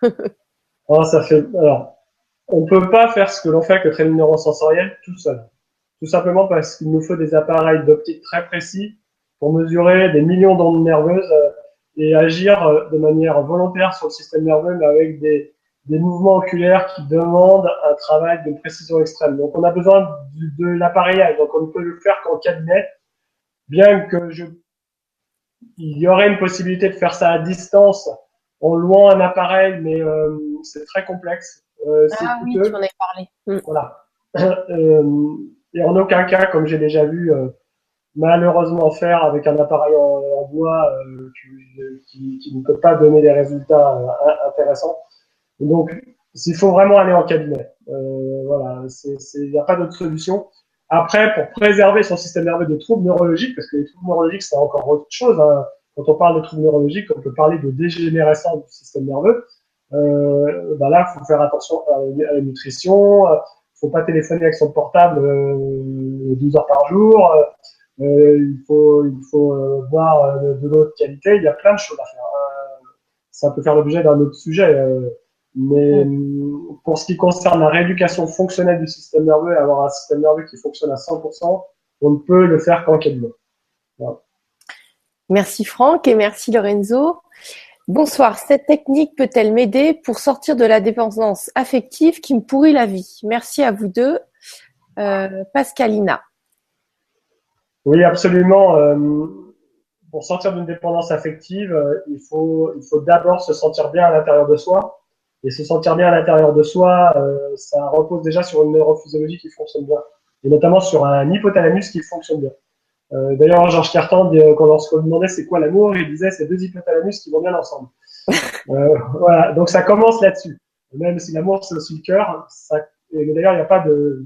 oh, ça fait, alors, on peut pas faire ce que l'on fait avec le training neurosensoriel tout seul. Tout simplement parce qu'il nous faut des appareils d'optique très précis pour mesurer des millions d'ondes nerveuses euh, et agir euh, de manière volontaire sur le système nerveux, mais avec des, des mouvements oculaires qui demandent un travail de précision extrême. Donc on a besoin de, l'appareillage, donc on ne peut le faire qu'en cabinet, bien que je, il y aurait une possibilité de faire ça à distance en louant un appareil, mais euh, c'est très complexe. Euh, ah oui, tu en as parlé. Mm. Voilà. Euh, et en aucun cas, comme j'ai déjà vu euh, malheureusement faire avec un appareil en, bois qui, qui, ne peut pas donner des résultats intéressants. Donc, il faut vraiment aller en cabinet. Euh, voilà, il n'y a pas d'autre solution. Après, pour préserver son système nerveux des troubles neurologiques, parce que les troubles neurologiques, c'est encore autre chose. Hein. Quand on parle de troubles neurologiques, on peut parler de dégénérescence du système nerveux. Euh, bah là, il faut faire attention à, la nutrition. Il faut pas téléphoner avec son portable euh, 12 heures par jour. Euh, il faut, il faut euh, de, de qualité. Il y a plein de choses à faire. Ça peut faire l'objet d'un autre sujet. Euh, mais pour ce qui concerne la rééducation fonctionnelle du système nerveux et avoir un système nerveux qui fonctionne à 100%, on ne peut le faire qu'en cabinet. Merci Franck et merci Lorenzo. Bonsoir. Cette technique peut-elle m'aider pour sortir de la dépendance affective qui me pourrit la vie? Merci à vous deux. Euh, Pascalina. Oui, absolument. Euh, pour sortir d'une dépendance affective, euh, il faut, il faut d'abord se sentir bien à l'intérieur de soi et se sentir bien à l'intérieur de soi, euh, ça repose déjà sur une neurophysiologie qui fonctionne bien, et notamment sur un hypothalamus qui fonctionne bien. Euh, D'ailleurs, Georges Cartan, quand lorsqu'on lui demandait c'est quoi l'amour, il disait c'est deux hypothalamus qui vont bien ensemble. euh, voilà, donc ça commence là-dessus. Même si l'amour c'est aussi le cœur, ça, d'ailleurs il n'y a pas de,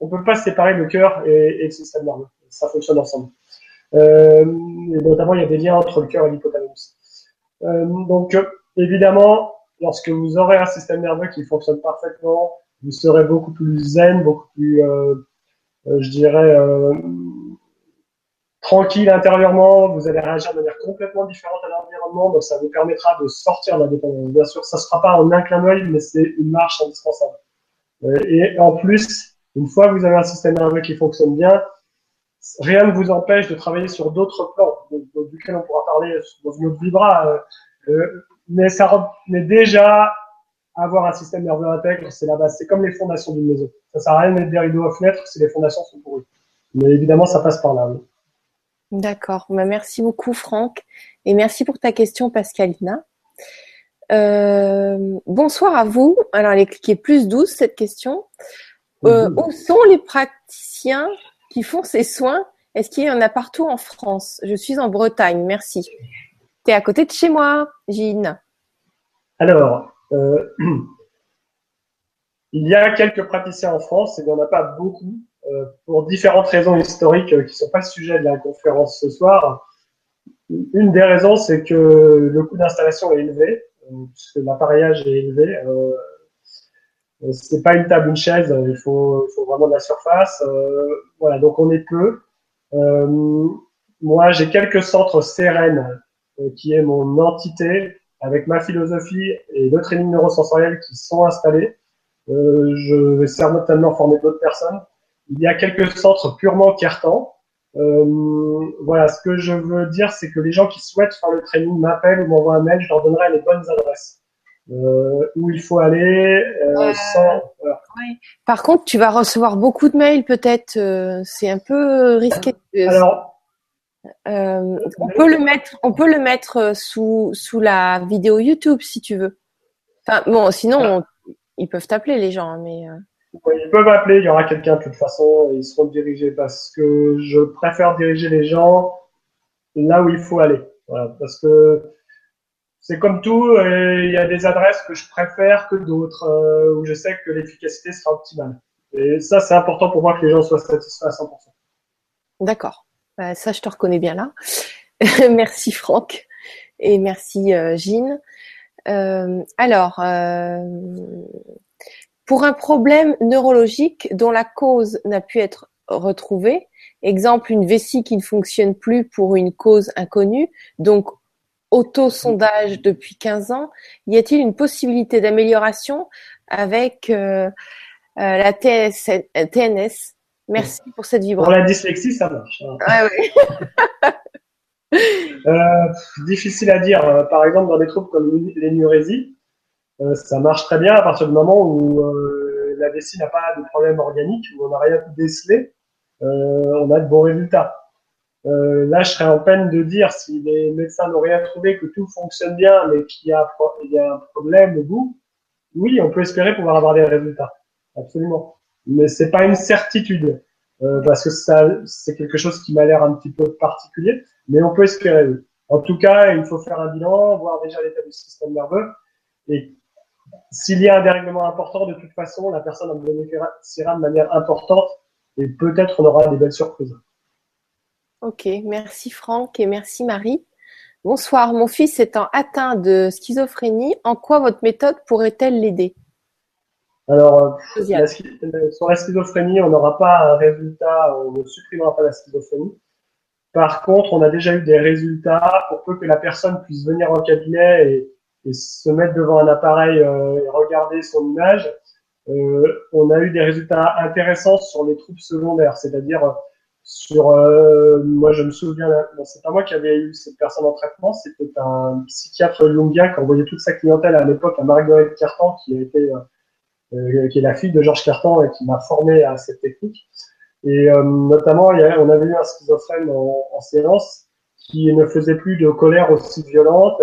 on peut pas séparer le cœur et, et, le système nerveux. Ça fonctionne ensemble. Euh, et notamment il y a des liens entre le cœur et l'hypothalamus. Euh, donc évidemment, lorsque vous aurez un système nerveux qui fonctionne parfaitement, vous serez beaucoup plus zen, beaucoup plus, euh, euh, je dirais, euh, tranquille intérieurement. Vous allez réagir de manière complètement différente à l'environnement, donc ça vous permettra de sortir de la dépendance. Bien sûr, ça ne se fera pas en un clin d'œil, mais c'est une marche indispensable. et en plus, une fois que vous avez un système nerveux qui fonctionne bien, rien ne vous empêche de travailler sur d'autres plans, duquel on pourra parler dans une autre vibra. mais ça, mais déjà, avoir un système nerveux intègre, c'est la base. C'est comme les fondations d'une maison. Ça sert à rien de mettre des rideaux aux fenêtres si les fondations sont pourries. Mais évidemment, ça passe par là. D'accord. Bah, merci beaucoup, Franck. Et merci pour ta question, Pascalina. Euh, bonsoir à vous. Alors, elle est cliquée plus douce, cette question. Euh, où sont les praticiens qui font ces soins Est-ce qu'il y en a partout en France? Je suis en Bretagne, merci. Tu es à côté de chez moi, Gine. Alors, euh, il y a quelques praticiens en France, et il n'y en a pas beaucoup, euh, pour différentes raisons historiques euh, qui ne sont pas le sujet de la conférence ce soir. Une des raisons, c'est que le coût d'installation est élevé, puisque l'appareillage est élevé. C'est pas une table, une chaise, il faut, faut vraiment de la surface. voilà, donc on est peu. moi, j'ai quelques centres sereines, qui est mon entité avec ma philosophie et le training neurosensoriel qui sont installés. Euh, je vais certainement former d'autres personnes. Il y a quelques centres purement cartants. Euh, voilà, ce que je veux dire, c'est que les gens qui souhaitent faire le training m'appellent ou m'envoient un mail, je leur donnerai les bonnes adresses. Euh, où il faut aller euh, sans. Oui. Par contre, tu vas recevoir beaucoup de mails, peut-être. Euh, c'est un peu risqué. Alors, euh, on peut le mettre, on peut le mettre sous sous la vidéo YouTube si tu veux. Enfin bon, sinon ils peuvent t'appeler les gens, hein, mais. Ils peuvent appeler. Il y aura quelqu'un de toute façon. Ils seront dirigés parce que je préfère diriger les gens là où il faut aller. Voilà, parce que c'est comme tout. Il y a des adresses que je préfère que d'autres où je sais que l'efficacité sera optimale. Et ça, c'est important pour moi que les gens soient satisfaits à 100%. D'accord. Bah, ça, je te reconnais bien là. merci Franck et merci euh, Jean. Euh, alors, euh, pour un problème neurologique dont la cause n'a pu être retrouvée, exemple une vessie qui ne fonctionne plus pour une cause inconnue, donc auto-sondage depuis 15 ans, y a-t-il une possibilité d'amélioration avec la TNS Merci pour cette vibration. Pour la dyslexie, ça marche. Hein. Oui. euh, difficile à dire. Euh, par exemple, dans des troubles comme l'énurésie, euh, ça marche très bien à partir du moment où euh, la vessie n'a pas de problème organique, où on n'a rien décelé, euh, on a de bons résultats. Euh, là, je serais en peine de dire si les médecins n'ont rien trouvé, que tout fonctionne bien, mais qu'il y, a, un problème au bout. Oui, on peut espérer pouvoir avoir des résultats. Absolument mais c'est pas une certitude euh, parce que ça c'est quelque chose qui m'a l'air un petit peu particulier, mais on peut espérer. En tout cas, il faut faire un bilan, voir déjà l'état du système nerveux et s'il y a un dérèglement important, de toute façon, la personne en bénéficiera de manière importante et peut-être on aura des belles surprises. Ok, merci Franck et merci Marie. Bonsoir, mon fils étant atteint de schizophrénie, en quoi votre méthode pourrait-elle l'aider? Alors, euh, sur la schizophrénie, on n'aura pas un résultat, on ne supprimera pas la schizophrénie. Par contre, on a déjà eu des résultats pour peu que la personne puisse venir en cabinet et, se mettre devant un appareil euh, et regarder son image. Euh, on a eu des résultats intéressants sur les troubles secondaires, c'est-à-dire sur, euh, moi je me souviens, c'est pas moi qui avais eu cette personne en traitement, c'était un psychiatre longien qui envoyait toute sa clientèle à l'époque à Marguerite Cartan, qui a été euh, qui est la fille de Georges Carton et qui m'a formé à cette technique. Et euh, notamment, il y a, on avait eu un schizophrène en, séance qui ne faisait plus de colère aussi violente,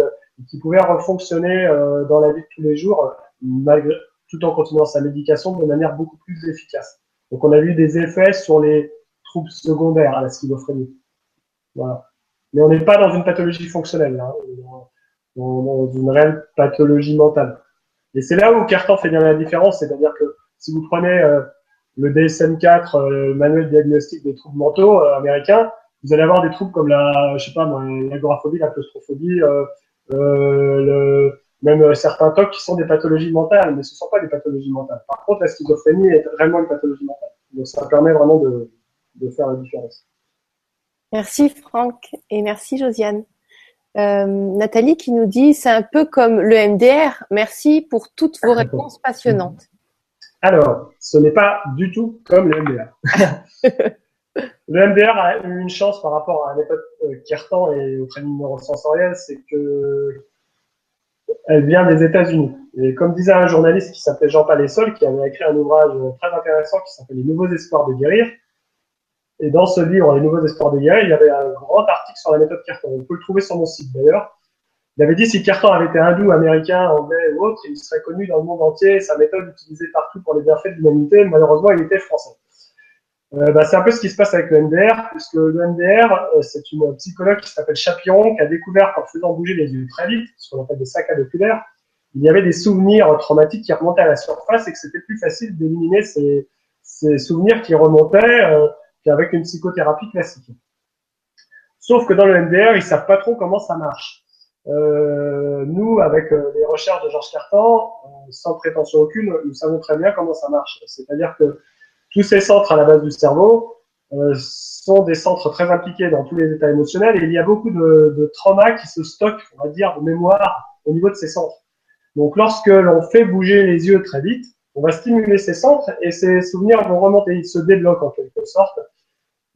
qui pouvait refonctionner euh, dans la vie de tous les jours, malgré, tout en continuant sa médication de manière beaucoup plus efficace. Donc, on a vu des effets sur les troubles secondaires à la schizophrénie. Voilà. Mais on n'est pas dans une pathologie fonctionnelle, hein, dans, une réelle pathologie mentale. Et c'est là où Cartan fait bien la différence, c'est-à-dire que si vous prenez euh, le DSM-4, euh, le manuel diagnostic des troubles mentaux euh, américains, vous allez avoir des troubles comme la, je sais pas l'agoraphobie, la claustrophobie, le, même certains TOC qui sont des pathologies mentales, mais ce ne sont pas des pathologies mentales. Par contre, la schizophrénie est vraiment une pathologie mentale. Donc ça permet vraiment de, de faire la différence. Merci Franck et merci Josiane. Euh, Nathalie qui nous dit c'est un peu comme le MDR. Merci pour toutes vos réponses passionnantes. Alors, ce n'est pas du tout comme le MDR. le MDR a eu une chance par rapport à la méthode Kiertan et au training neurosensoriel, c'est que elle vient des États-Unis. Et comme disait un journaliste qui s'appelait Jean Palessol, qui avait écrit un ouvrage très intéressant qui s'appelle Les nouveaux espoirs de guérir, et dans ce livre, Les Nouveaux Espoirs de guerre, il y avait un grand article sur la méthode Carton. On peut le trouver sur mon site d'ailleurs. Il avait dit si Carton avait été hindou, américain, anglais ou autre, il serait connu dans le monde entier, sa méthode utilisée partout pour les bienfaits de l'humanité. Malheureusement, il était français. Euh, bah, c'est un peu ce qui se passe avec le MDR, puisque le MDR, euh, c'est une psychologue qui s'appelle Chapiron, qui a découvert qu'en faisant bouger les yeux très vite, ce qu'on appelle des saccades oculaires, il y avait des souvenirs traumatiques qui remontaient à la surface et que c'était plus facile d'éliminer ces, ces, souvenirs qui remontaient. Euh, qu'avec une psychothérapie classique. Sauf que dans le MDR, ils savent pas trop comment ça marche. Euh, nous, avec euh, les recherches de Georges Cartan, euh, sans prétention aucune, nous savons très bien comment ça marche. C'est-à-dire que tous ces centres à la base du cerveau euh, sont des centres très impliqués dans tous les états émotionnels et il y a beaucoup de, de traumas qui se stockent, on va dire, de mémoire au niveau de ces centres. Donc, lorsque l'on fait bouger les yeux très vite, on va stimuler ces centres et ces souvenirs vont remonter, ils se débloquent en quelque sorte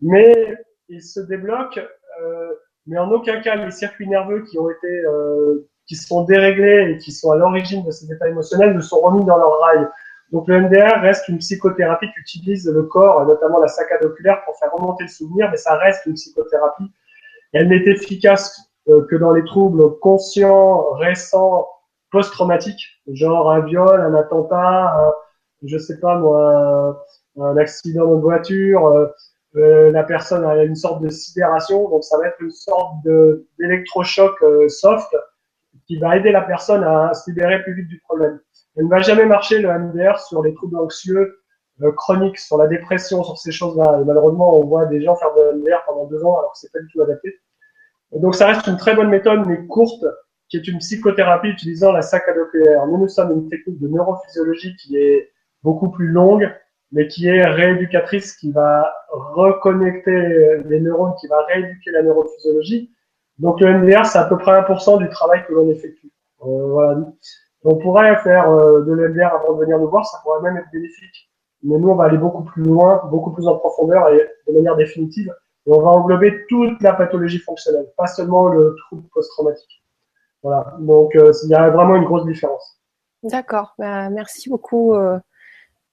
mais il se débloque, euh, mais en aucun cas les circuits nerveux qui ont été, euh, qui sont déréglés et qui sont à l'origine de ces états émotionnels ne sont remis dans leur rail. Donc le MDR reste une psychothérapie qui utilise le corps, notamment la saccade oculaire, pour faire remonter le souvenir, mais ça reste une psychothérapie. Elle n'est efficace euh, que dans les troubles conscients, récents, post-traumatiques, genre un viol, un attentat, un, je sais pas moi, un, un accident de voiture, euh, la personne a une sorte de sidération, donc ça va être une sorte d'électrochoc euh, soft qui va aider la personne à se libérer plus vite du problème. Elle ne va jamais marcher le MDR sur les troubles anxieux euh, chroniques, sur la dépression, sur ces choses-là. Malheureusement, on voit des gens faire de MDR pendant deux ans alors que c'est pas du tout adapté. donc ça reste une très bonne méthode, mais courte, qui est une psychothérapie utilisant la saccade oculaire. Nous, nous sommes une technique de neurophysiologie qui est beaucoup plus longue, mais qui est rééducatrice, qui va reconnecter les neurones, qui va rééduquer la neurophysiologie. Donc le MDR, c'est à peu près 1% du travail que l'on effectue. Euh, voilà. On pourrait faire euh, de l'MDR avant de venir nous voir, ça pourrait même être bénéfique. Mais nous, on va aller beaucoup plus loin, beaucoup plus en profondeur et de manière définitive. Et on va englober toute la pathologie fonctionnelle, pas seulement le trouble post-traumatique. Voilà. Donc, euh, il y a vraiment une grosse différence. D'accord. Bah, merci beaucoup.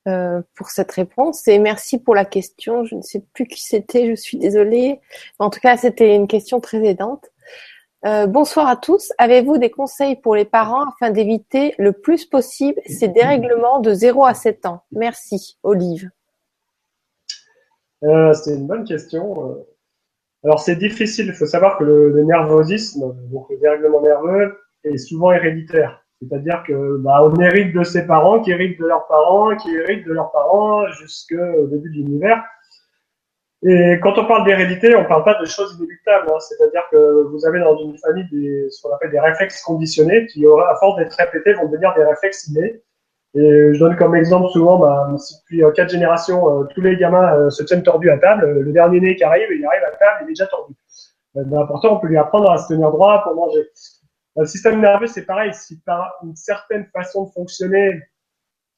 Euh pour cette réponse et merci pour la question. Je ne sais plus qui c'était, je suis désolée. En tout cas, c'était une question très aidante. Euh, bonsoir à tous. Avez-vous des conseils pour les parents afin d'éviter le plus possible ces dérèglements de 0 à 7 ans? Merci, Olive. Euh, c'est une bonne question. Alors c'est difficile. Il faut savoir que le nervosisme, donc le dérèglement nerveux, est souvent héréditaire. C'est-à-dire que bah, on hérite de ses parents, qui héritent de leurs parents, qui héritent de leurs parents jusqu'au début de l'univers. Et quand on parle d'hérédité, on ne parle pas de choses inéluctables. Hein. C'est-à-dire que vous avez dans une famille des, ce qu'on appelle des réflexes conditionnés qui, à force d'être répétés, vont devenir des réflexes innés. Et je donne comme exemple souvent, bah, si depuis euh, quatre générations, euh, tous les gamins euh, se tiennent tordus à table, le dernier né qui arrive, il arrive à table, il est déjà tordu. Ben, pourtant, on peut lui apprendre à se tenir droit pour manger. Le système nerveux, c'est pareil. Si par une certaine façon de fonctionner,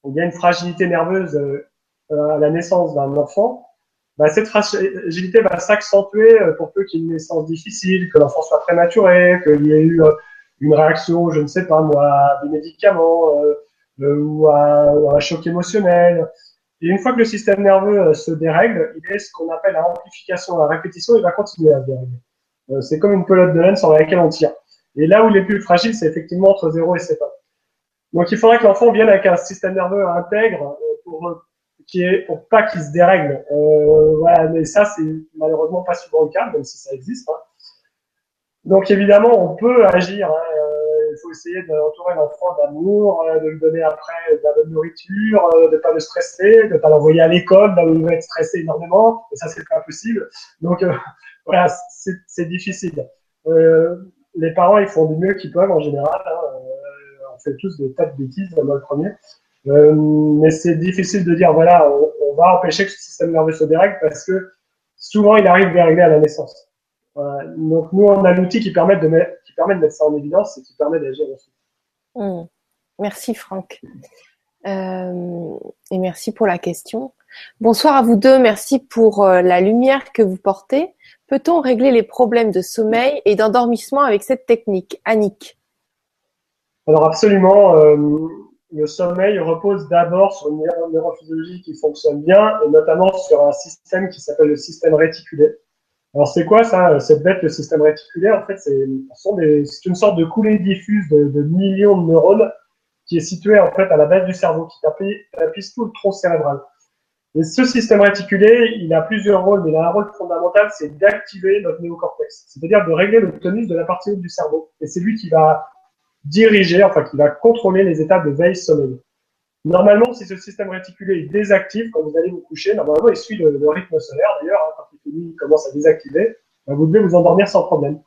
il y a une fragilité nerveuse euh, à la naissance d'un enfant, bah, cette fragilité va s'accentuer euh, pour peu qu'il y ait une naissance difficile, que l'enfant soit prématuré, qu'il y ait eu euh, une réaction, je ne sais pas à des médicaments ou à, un choc émotionnel. Et une fois que le système nerveux se dérègle, il est ce qu'on appelle la amplification, la répétition, il va continuer à se c'est comme une pelote de laine sur laquelle on tire. Et là où il est plus fragile, c'est effectivement entre 0 et 7 ans. Donc il faudrait que l'enfant vienne avec un système nerveux intègre euh, pour qui est pour pas qu'il se dérègle. Euh, voilà, mais ça c'est malheureusement pas souvent le cas, même si ça existe. Hein. Donc évidemment, on peut agir. Hein, euh, il faut essayer d'entourer l'enfant d'amour, euh, de lui donner après de la bonne nourriture, euh, de pas le stresser, de pas l'envoyer à l'école là où il va être stressé énormément. Et ça c'est pas possible. Donc voilà, c'est difficile. Euh, les parents, ils font du mieux qu'ils peuvent en général. Hein. Euh, on fait tous des tas de bêtises, moi le premier. Euh, mais c'est difficile de dire, voilà, on, va empêcher que ce système nerveux se dérègle parce que souvent il arrive dérégler à la naissance. Donc nous, on a l'outil qui permet de mettre, qui permet de mettre ça en évidence et qui permet d'agir aussi. Mmh. Merci Franck. Euh, et merci pour la question. Bonsoir à vous deux. Merci pour la lumière que vous portez. Peut-on régler les problèmes de sommeil et d'endormissement avec cette technique Annick? Alors absolument. Euh, le sommeil repose d'abord sur une neurophysiologie qui fonctionne bien et notamment sur un système qui s'appelle le système réticulé. Alors c'est quoi ça, cette bête, le système réticulé En fait, c'est une sorte de coulée diffuse de, millions de neurones qui est situé en fait à la base du cerveau, qui tapisse tout le tronc cérébral. Et ce système réticulé, il a plusieurs rôles, mais il a un rôle fondamental, c'est d'activer notre néocortex, c'est-à-dire de régler le tonus de la partie haute du cerveau. Et c'est lui qui va diriger, enfin qui va contrôler les états de veille sommeil. Normalement, si ce système réticulé est désactif quand vous allez vous coucher, normalement il suit le, rythme solaire d'ailleurs, hein, quand il commence à désactiver, ben, vous devez vous endormir sans problème.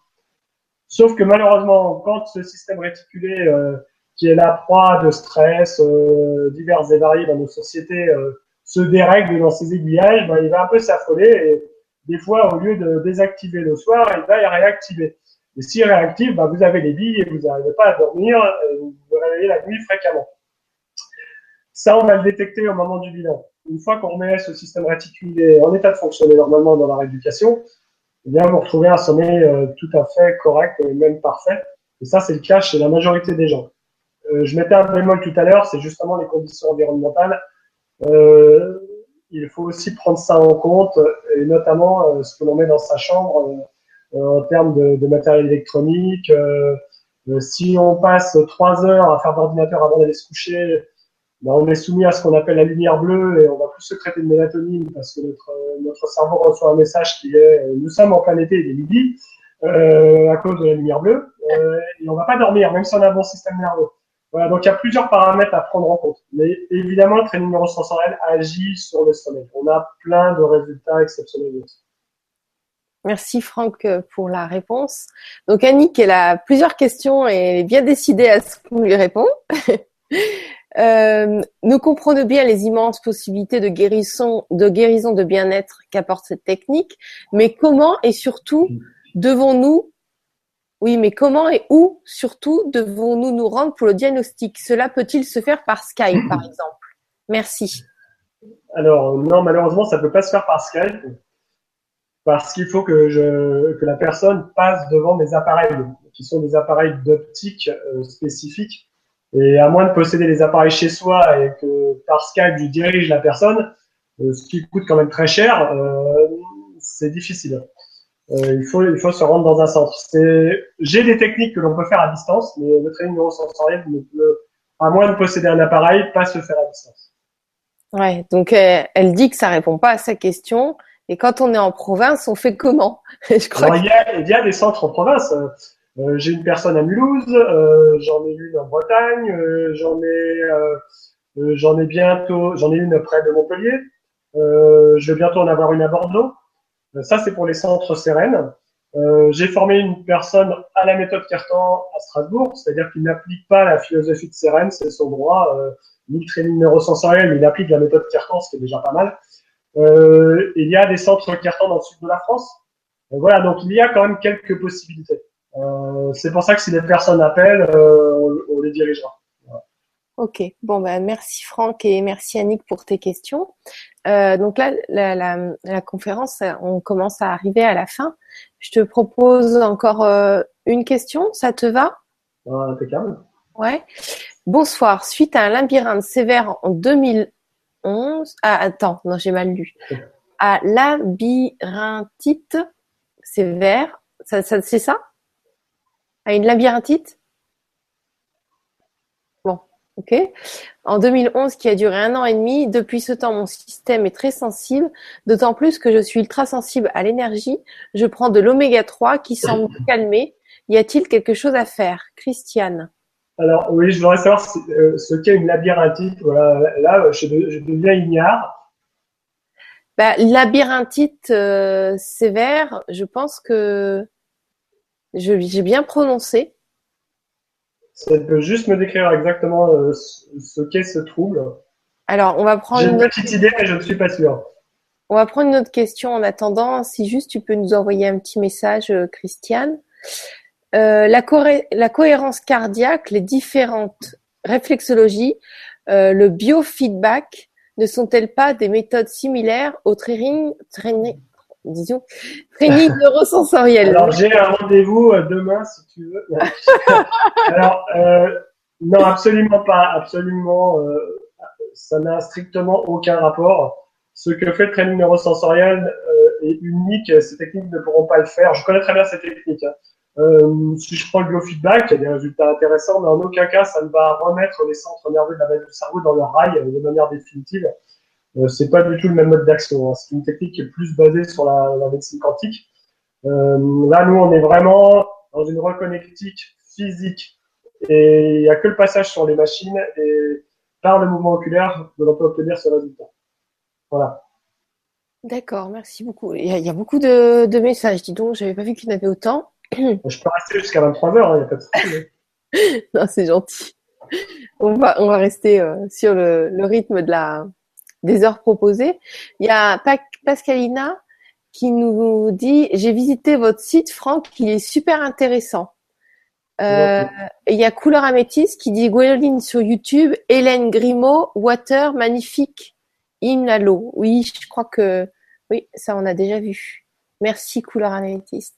Sauf que malheureusement, quand ce système réticulé euh, qui est la proie de stress euh, divers et variés dans nos sociétés, euh, se dérègle dans ses aiguillages, ben, il va un peu s'affoler et des fois, au lieu de désactiver le soir, il va y réactiver. Et s'il réactive, ben, vous avez les billes et vous n'arrivez pas à dormir, et vous vous réveillez la nuit fréquemment. Ça, on va le détecter au moment du bilan. Une fois qu'on remet ce système réticulé en état de fonctionner normalement dans la rééducation, eh bien, vous retrouvez un sommeil euh, tout à fait correct et même parfait. Et ça, c'est le cas chez la majorité des gens. Euh, je mettais un bémol tout à l'heure, c'est justement les conditions environnementales. Euh, il faut aussi prendre ça en compte, et notamment euh, ce que l'on met dans sa chambre en termes de, matériel électronique. si on passe trois heures à faire d'ordinateur avant d'aller se coucher, ben on est soumis à ce qu'on appelle la lumière bleue et on va plus se traiter de mélatonine parce que notre, notre cerveau reçoit un message qui est nous sommes en plein été, il est midi euh, à cause de la lumière bleue euh, et on va pas dormir même si on a un bon système nerveux. Voilà, donc il y a plusieurs paramètres à prendre en compte. Mais évidemment, le training neurosensoriel agit sur le sommeil. On a plein de résultats exceptionnels. Merci Franck pour la réponse. Donc Annick, elle a plusieurs questions et elle est bien décidée à ce qu'on lui répond. euh, nous comprenons bien les immenses possibilités de guérison, de guérison de bien-être qu'apporte cette technique, mais comment et surtout devons-nous oui, mais comment et où, surtout, devons-nous nous rendre pour le diagnostic? Cela peut-il se faire par Skype, par exemple? Merci. Alors, non, malheureusement, ça ne peut pas se faire par Skype parce qu'il faut que, je, que la personne passe devant des appareils qui sont des appareils d'optique euh, spécifiques. Et à moins de posséder les appareils chez soi et que par Skype, je dirige la personne, euh, ce qui coûte quand même très cher, euh, c'est difficile. Euh, il, faut, il faut se rendre dans un centre. J'ai des techniques que l'on peut faire à distance, mais le training neurosensoriel ne peut, à moins de posséder un appareil, pas se faire à distance. Ouais, donc euh, elle dit que ça répond pas à sa question. Et quand on est en province, on fait comment? Je crois. il, y a, il y a des centres en province. Euh, J'ai une personne à Mulhouse, euh, j'en ai une en Bretagne, j'en ai, j'en ai bientôt, j'en ai une près de Montpellier. je vais bientôt en avoir une à Bordeaux. Euh, ça, c'est pour les centres sereines. Euh, j'ai formé une personne à la méthode Cartan à Strasbourg, c'est-à-dire qu'il n'applique pas la philosophie de Sérène, c'est son droit, euh, ni le training neurosensoriel, mais il applique la méthode Cartan, ce qui est déjà pas mal. Euh, il y a des centres Cartan dans le sud de la France. voilà, donc il y a quand même quelques possibilités. Euh, c'est pour ça que si les personnes appellent, on, on les dirigera. Ok, bon ben merci Franck et merci Annick pour tes questions. Euh, donc là, la, la, la, conférence, on commence à arriver à la fin. Je te propose encore euh, une question, ça te va? Impeccable. Ouais. Bonsoir. Suite à un labyrinthe sévère en 2011, ah attends, non j'ai mal lu. À labyrinthite sévère, ça, ça c'est ça? À une labyrinthite? En 2011, qui a duré un an et demi, depuis ce temps, mon système est très sensible, d'autant plus que je suis ultra sensible à l'énergie. Je prends de l'oméga 3 qui semble calmer. Y a-t-il quelque chose à faire Christiane? Alors oui, je voudrais savoir euh, ce qu'est une labyrinthite. Voilà, là, je, deviens ignare. Bah, labyrinthite euh, sévère, je pense que j'ai bien prononcé. Ça peut juste me décrire exactement euh, ce qu'est ce trouble. Alors, on va prendre une, petite idée, mais je ne suis pas sûr. On va prendre une autre question en attendant. Si juste tu peux nous envoyer un petit message, euh, Christiane. Euh, la, la, cohérence cardiaque, les différentes réflexologies, euh, le biofeedback ne sont-elles pas des méthodes similaires au training, training, disons, training neurosensoriel Alors j'ai un rendez-vous euh, demain si tu veux. Alors euh, non, absolument pas, absolument. Euh, ça n'a strictement aucun rapport. Ce que fait le training neurosensoriel euh, est unique. Ces techniques ne pourront pas le faire. Je connais très bien ces techniques. Hein. Si je prends le biofeedback, il y a des résultats intéressants, mais en aucun cas ça ne va remettre les centres nerveux de la base du cerveau dans leur rail de manière définitive. Euh, c'est pas du tout le même mode d'action. Hein. C'est une technique qui est plus basée sur la, la médecine quantique. Euh, là, nous, on est vraiment dans une reconnectique physique et il n'y a que le passage sur les machines et par le mouvement oculaire que l'on peut obtenir ce résultat. Voilà. D'accord, merci beaucoup. Il y a, beaucoup de, de, messages, dis donc, j'avais pas vu qu'il y en avait autant. Je peux rester jusqu'à 23 heures, il hein, n'y a pas de souci. non, c'est gentil. On va, on va rester euh, sur le, le, rythme de la, des heures proposées. Il y a Pascalina qui nous dit j'ai visité votre site Franck, il est super intéressant. Euh, il y a Couleur Améthyste qui dit Gwendoline sur YouTube, Hélène Grimaud, Water, magnifique, l'eau. Oui, je crois que oui, ça on a déjà vu. Merci Couleur Améthyste.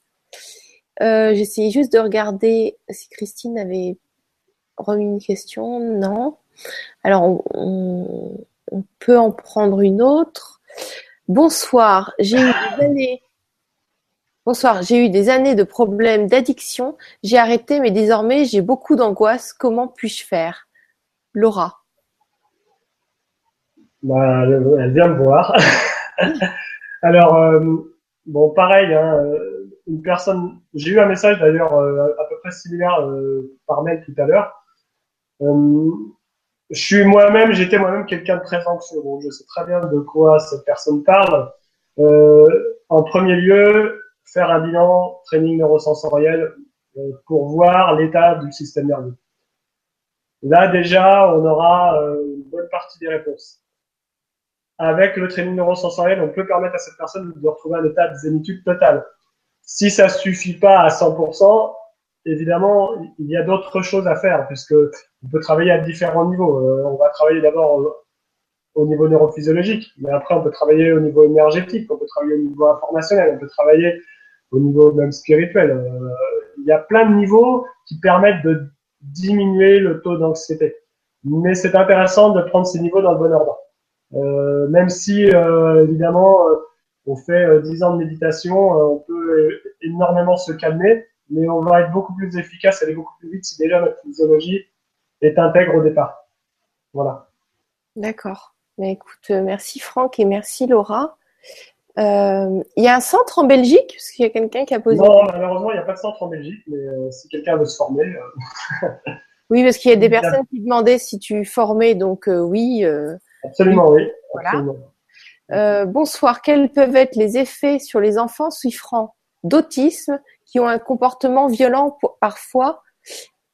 Euh, J'essayais juste de regarder si Christine avait remis une question. Non. Alors on peut en prendre une autre. Bonsoir, j'ai eu des années. Bonsoir, j'ai eu des années de problèmes d'addiction. J'ai arrêté, mais désormais j'ai beaucoup d'angoisse. Comment puis-je faire? Laura. Bah, elle vient me voir. Alors, euh, bon, pareil, hein, euh, une personne. J'ai eu un message d'ailleurs euh, à peu près similaire par mail tout à l'heure je suis moi-même, j'étais moi-même quelqu'un de très anxieux, donc je sais très bien de quoi cette personne parle. Euh, en premier lieu, faire un bilan training neurosensoriel euh, pour voir l'état du système nerveux. Là déjà, on aura euh, une bonne partie des réponses. Avec le training neurosensoriel, on peut permettre à cette personne de retrouver un état de zénitude totale. Si ça suffit pas à 100%, évidemment, il y a d'autres choses à faire puisque on peut travailler à différents niveaux. Euh, on va travailler d'abord au niveau neurophysiologique, mais après on peut travailler au niveau énergétique, on peut travailler au niveau informationnel, on peut travailler au niveau même spirituel. Euh, il y a plein de niveaux qui permettent de diminuer le taux d'anxiété. Mais c'est intéressant de prendre ces niveaux dans le bon ordre. Euh, même si, évidemment, on fait 10 ans de méditation, on peut énormément se calmer, mais on va être beaucoup plus efficace, aller beaucoup plus vite si déjà notre physiologie est intègre au départ. Voilà. D'accord. Mais écoute, euh, merci Franck et merci Laura. Euh, il y a un centre en Belgique? Parce qu'il y a quelqu'un qui a posé. Non, malheureusement, il n'y a pas de centre en Belgique, mais euh, si quelqu'un veut se former. oui, parce qu'il y a des personnes qui demandaient si tu formais, donc oui. Absolument, oui. Voilà. bonsoir. Quels peuvent être les effets sur les enfants souffrant d'autisme qui ont un comportement violent parfois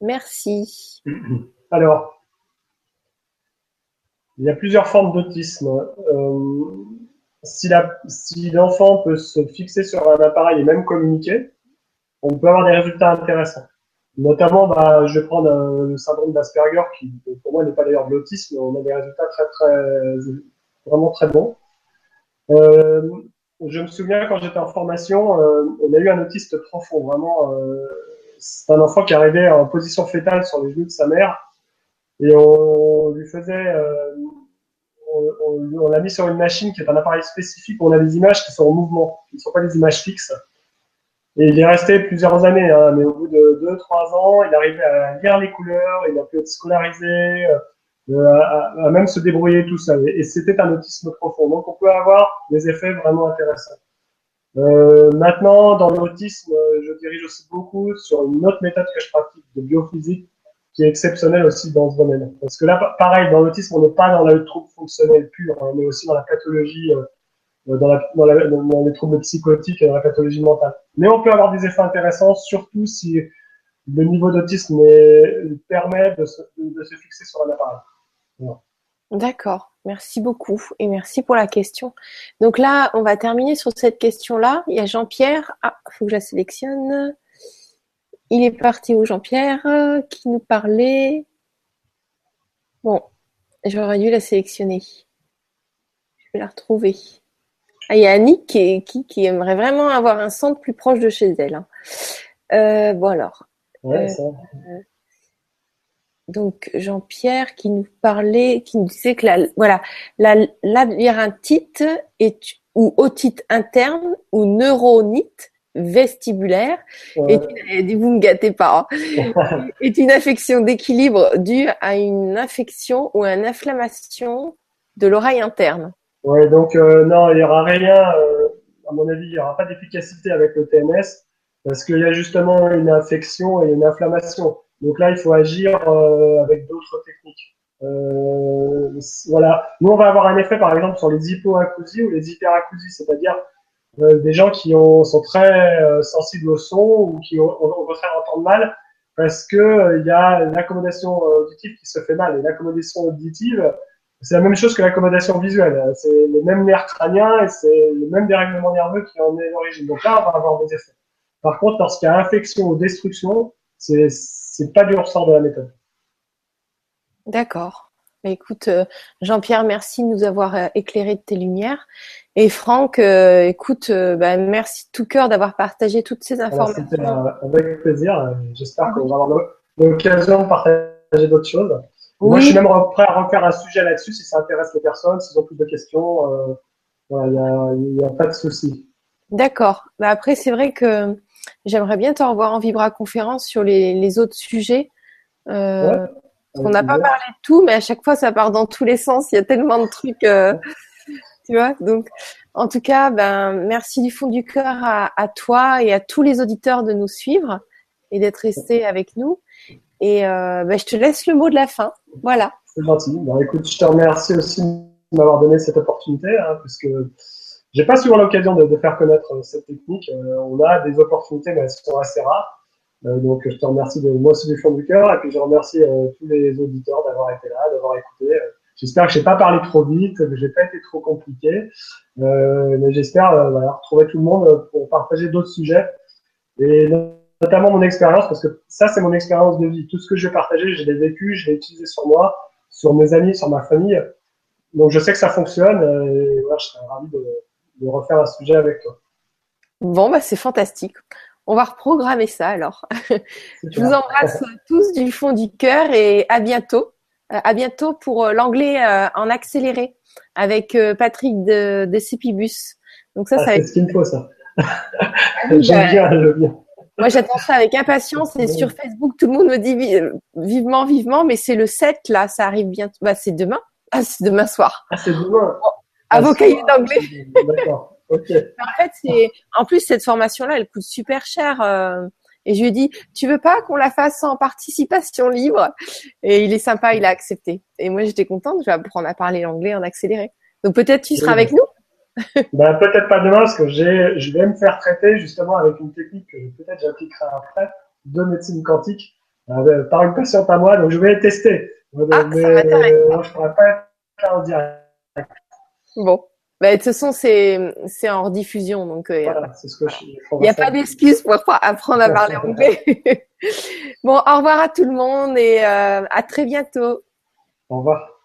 Merci. Alors, il y a plusieurs formes d'autisme. Euh, si l'enfant peut se fixer sur un appareil et même communiquer, on peut avoir des résultats intéressants. Notamment, bah, je vais prendre euh, le syndrome d'Asperger, qui pour moi n'est pas d'ailleurs de l'autisme, on a des résultats très, très, vraiment très bons. Euh, je me souviens quand j'étais en formation, on a eu un autiste profond, vraiment. c'est un enfant qui arrivait en position fétale sur les genoux de sa mère et on lui faisait, euh, on, l'a mis sur une machine qui est un appareil spécifique où on a des images qui sont en mouvement, qui ne sont pas des images fixes. Et il est resté plusieurs années, hein, mais au bout de 2-3 ans, il arrivait à lire les couleurs, il a pu être scolarisé, euh, à, même se débrouiller tout seul. Et, c'était un autisme profond. Donc on peut avoir des effets vraiment intéressants. Euh, maintenant, dans l'autisme, je dirige aussi beaucoup sur une autre méthode que je pratique de biophysique qui est exceptionnel aussi dans ce domaine. Parce que là, pareil, dans l'autisme, on n'est pas dans le trouble fonctionnel pur, on est aussi dans la pathologie, euh, dans, les troubles psychotiques et dans la pathologie mentale. Mais on peut avoir des effets intéressants, surtout si le niveau d'autisme permet de se, fixer sur un appareil. D'accord, merci beaucoup et merci pour la question. Donc là, on va terminer sur cette question-là. Il y a Jean-Pierre. Ah, faut que je la sélectionne. Il est parti où Jean-Pierre? Qui nous parlait? Bon, j'aurais dû la sélectionner. Je vais la retrouver. Ah, il y a Annick qui, qui, aimerait vraiment avoir un centre plus proche de chez elle. Hein. Euh, bon alors. Ouais, euh, ça. Donc Jean-Pierre qui nous parlait, qui nous disait que la voilà la labyrinthite est ou otite interne ou neuronite vestibulaire est une, vous me gâtez pas hein, est une affection d'équilibre due à une infection ou une inflammation de l'oreille interne. Ouais, donc euh, non, il n'y aura rien. Euh, à mon avis, il n'y aura pas d'efficacité avec le TMS parce qu'il y a justement une infection et une inflammation. Donc là, il faut agir euh, avec d'autres techniques. voilà. Nous, on va avoir un effet, par exemple, sur les hypoacousies ou les hyperacousies, c'est-à-dire des gens qui ont, sont très sensibles au son ou qui ont, au contraire entendent mal parce que il y a l'accommodation auditive qui se fait mal. Et l'accommodation auditive, c'est la même chose que l'accommodation visuelle. C'est les mêmes nerfs crâniens et c'est le même dérèglement nerveux qui en est l'origine. Donc là, on va avoir des effets. Par contre, lorsqu'il y a infection ou destruction, c'est c'est pas du ressort de la méthode. D'accord. Écoute, euh, Jean-Pierre, merci de nous avoir euh, éclairé de tes lumières. Et Franck, euh, écoute, bah, merci de tout cœur d'avoir partagé toutes ces informations. C'était avec plaisir. J'espère qu'on va avoir l'occasion de partager d'autres choses. Moi, je suis même prêt à refaire un sujet là-dessus si ça intéresse les personnes, s'ils ont plus de questions. Euh, il n'y a, a, pas de souci. D'accord. Bah après, c'est vrai que j'aimerais bien te revoir en Vibra conférence sur les, les autres sujets. Euh, on n'a pas parlé de tout, mais à chaque fois, ça part dans tous les sens. Il y a tellement de trucs, euh, tu vois. Donc, en tout cas, ben, merci du fond du cœur à, à toi et à tous les auditeurs de nous suivre et d'être restés avec nous. Et euh, bah, je te laisse le mot de la fin. Voilà. C'est gentil. Bon, écoute, je te remercie aussi de m'avoir donné cette opportunité, hein, parce que j'ai pas souvent l'occasion de, de, faire connaître euh, cette technique. Euh, on a des opportunités, mais elles sont assez rares. Euh, donc, je te remercie de moi aussi du fond du cœur, et puis je remercie euh, tous les auditeurs d'avoir été là, d'avoir écouté. J'espère que j'ai pas parlé trop vite, que j'ai pas été trop compliqué, mais j'espère voilà, retrouver tout le monde pour partager d'autres sujets. Et notamment mon expérience, parce que ça, c'est mon expérience de vie. Tout ce que je vais partager, je l'ai vécu, je l'ai utilisé sur moi, sur mes amis, sur ma famille. Donc, je sais que ça fonctionne et voilà, je serais ravi de, de refaire un sujet avec toi. Bon, bah, c'est fantastique. On va reprogrammer ça alors. je vous embrasse tous du fond du cœur et à bientôt. Euh, à bientôt pour euh, l'anglais euh, en accéléré avec Patrick de, de Cipibus. Donc ça, ah, ça c'est ce qu'il me faut ça. J'aime bien, j'aime bien. Moi, j'attends ça avec impatience et sur Facebook, tout le monde me dit vivement, vivement, mais c'est le 7 là, ça arrive bientôt. Bah, c'est demain. Ah, c'est demain soir. Ah, c'est demain. À vos cahiers d'anglais. D'accord. Ok. en fait, c'est, en plus, cette formation-là, elle coûte super cher. Euh, et je lui ai dit, tu veux pas qu'on la fasse en participation libre? Et il est sympa, il a accepté. Et moi, j'étais contente, je vais apprendre à parler l'anglais en accéléré. Donc peut-être tu seras avec nous ben, peut-être pas demain, parce que j'ai, je vais me faire traiter justement avec une technique que peut-être j'appliquerai après, de médecine quantique, euh, par une patiente à moi, donc je vais tester. Ah, mais euh, je pourrais pas être là en direct. Bon. Ben, de toute façon, c'est, c'est en rediffusion, donc euh, il n'y a, pas d'excuse pour apprendre à parler anglais. bon, au revoir à tout le monde et euh, à très bientôt. Au revoir.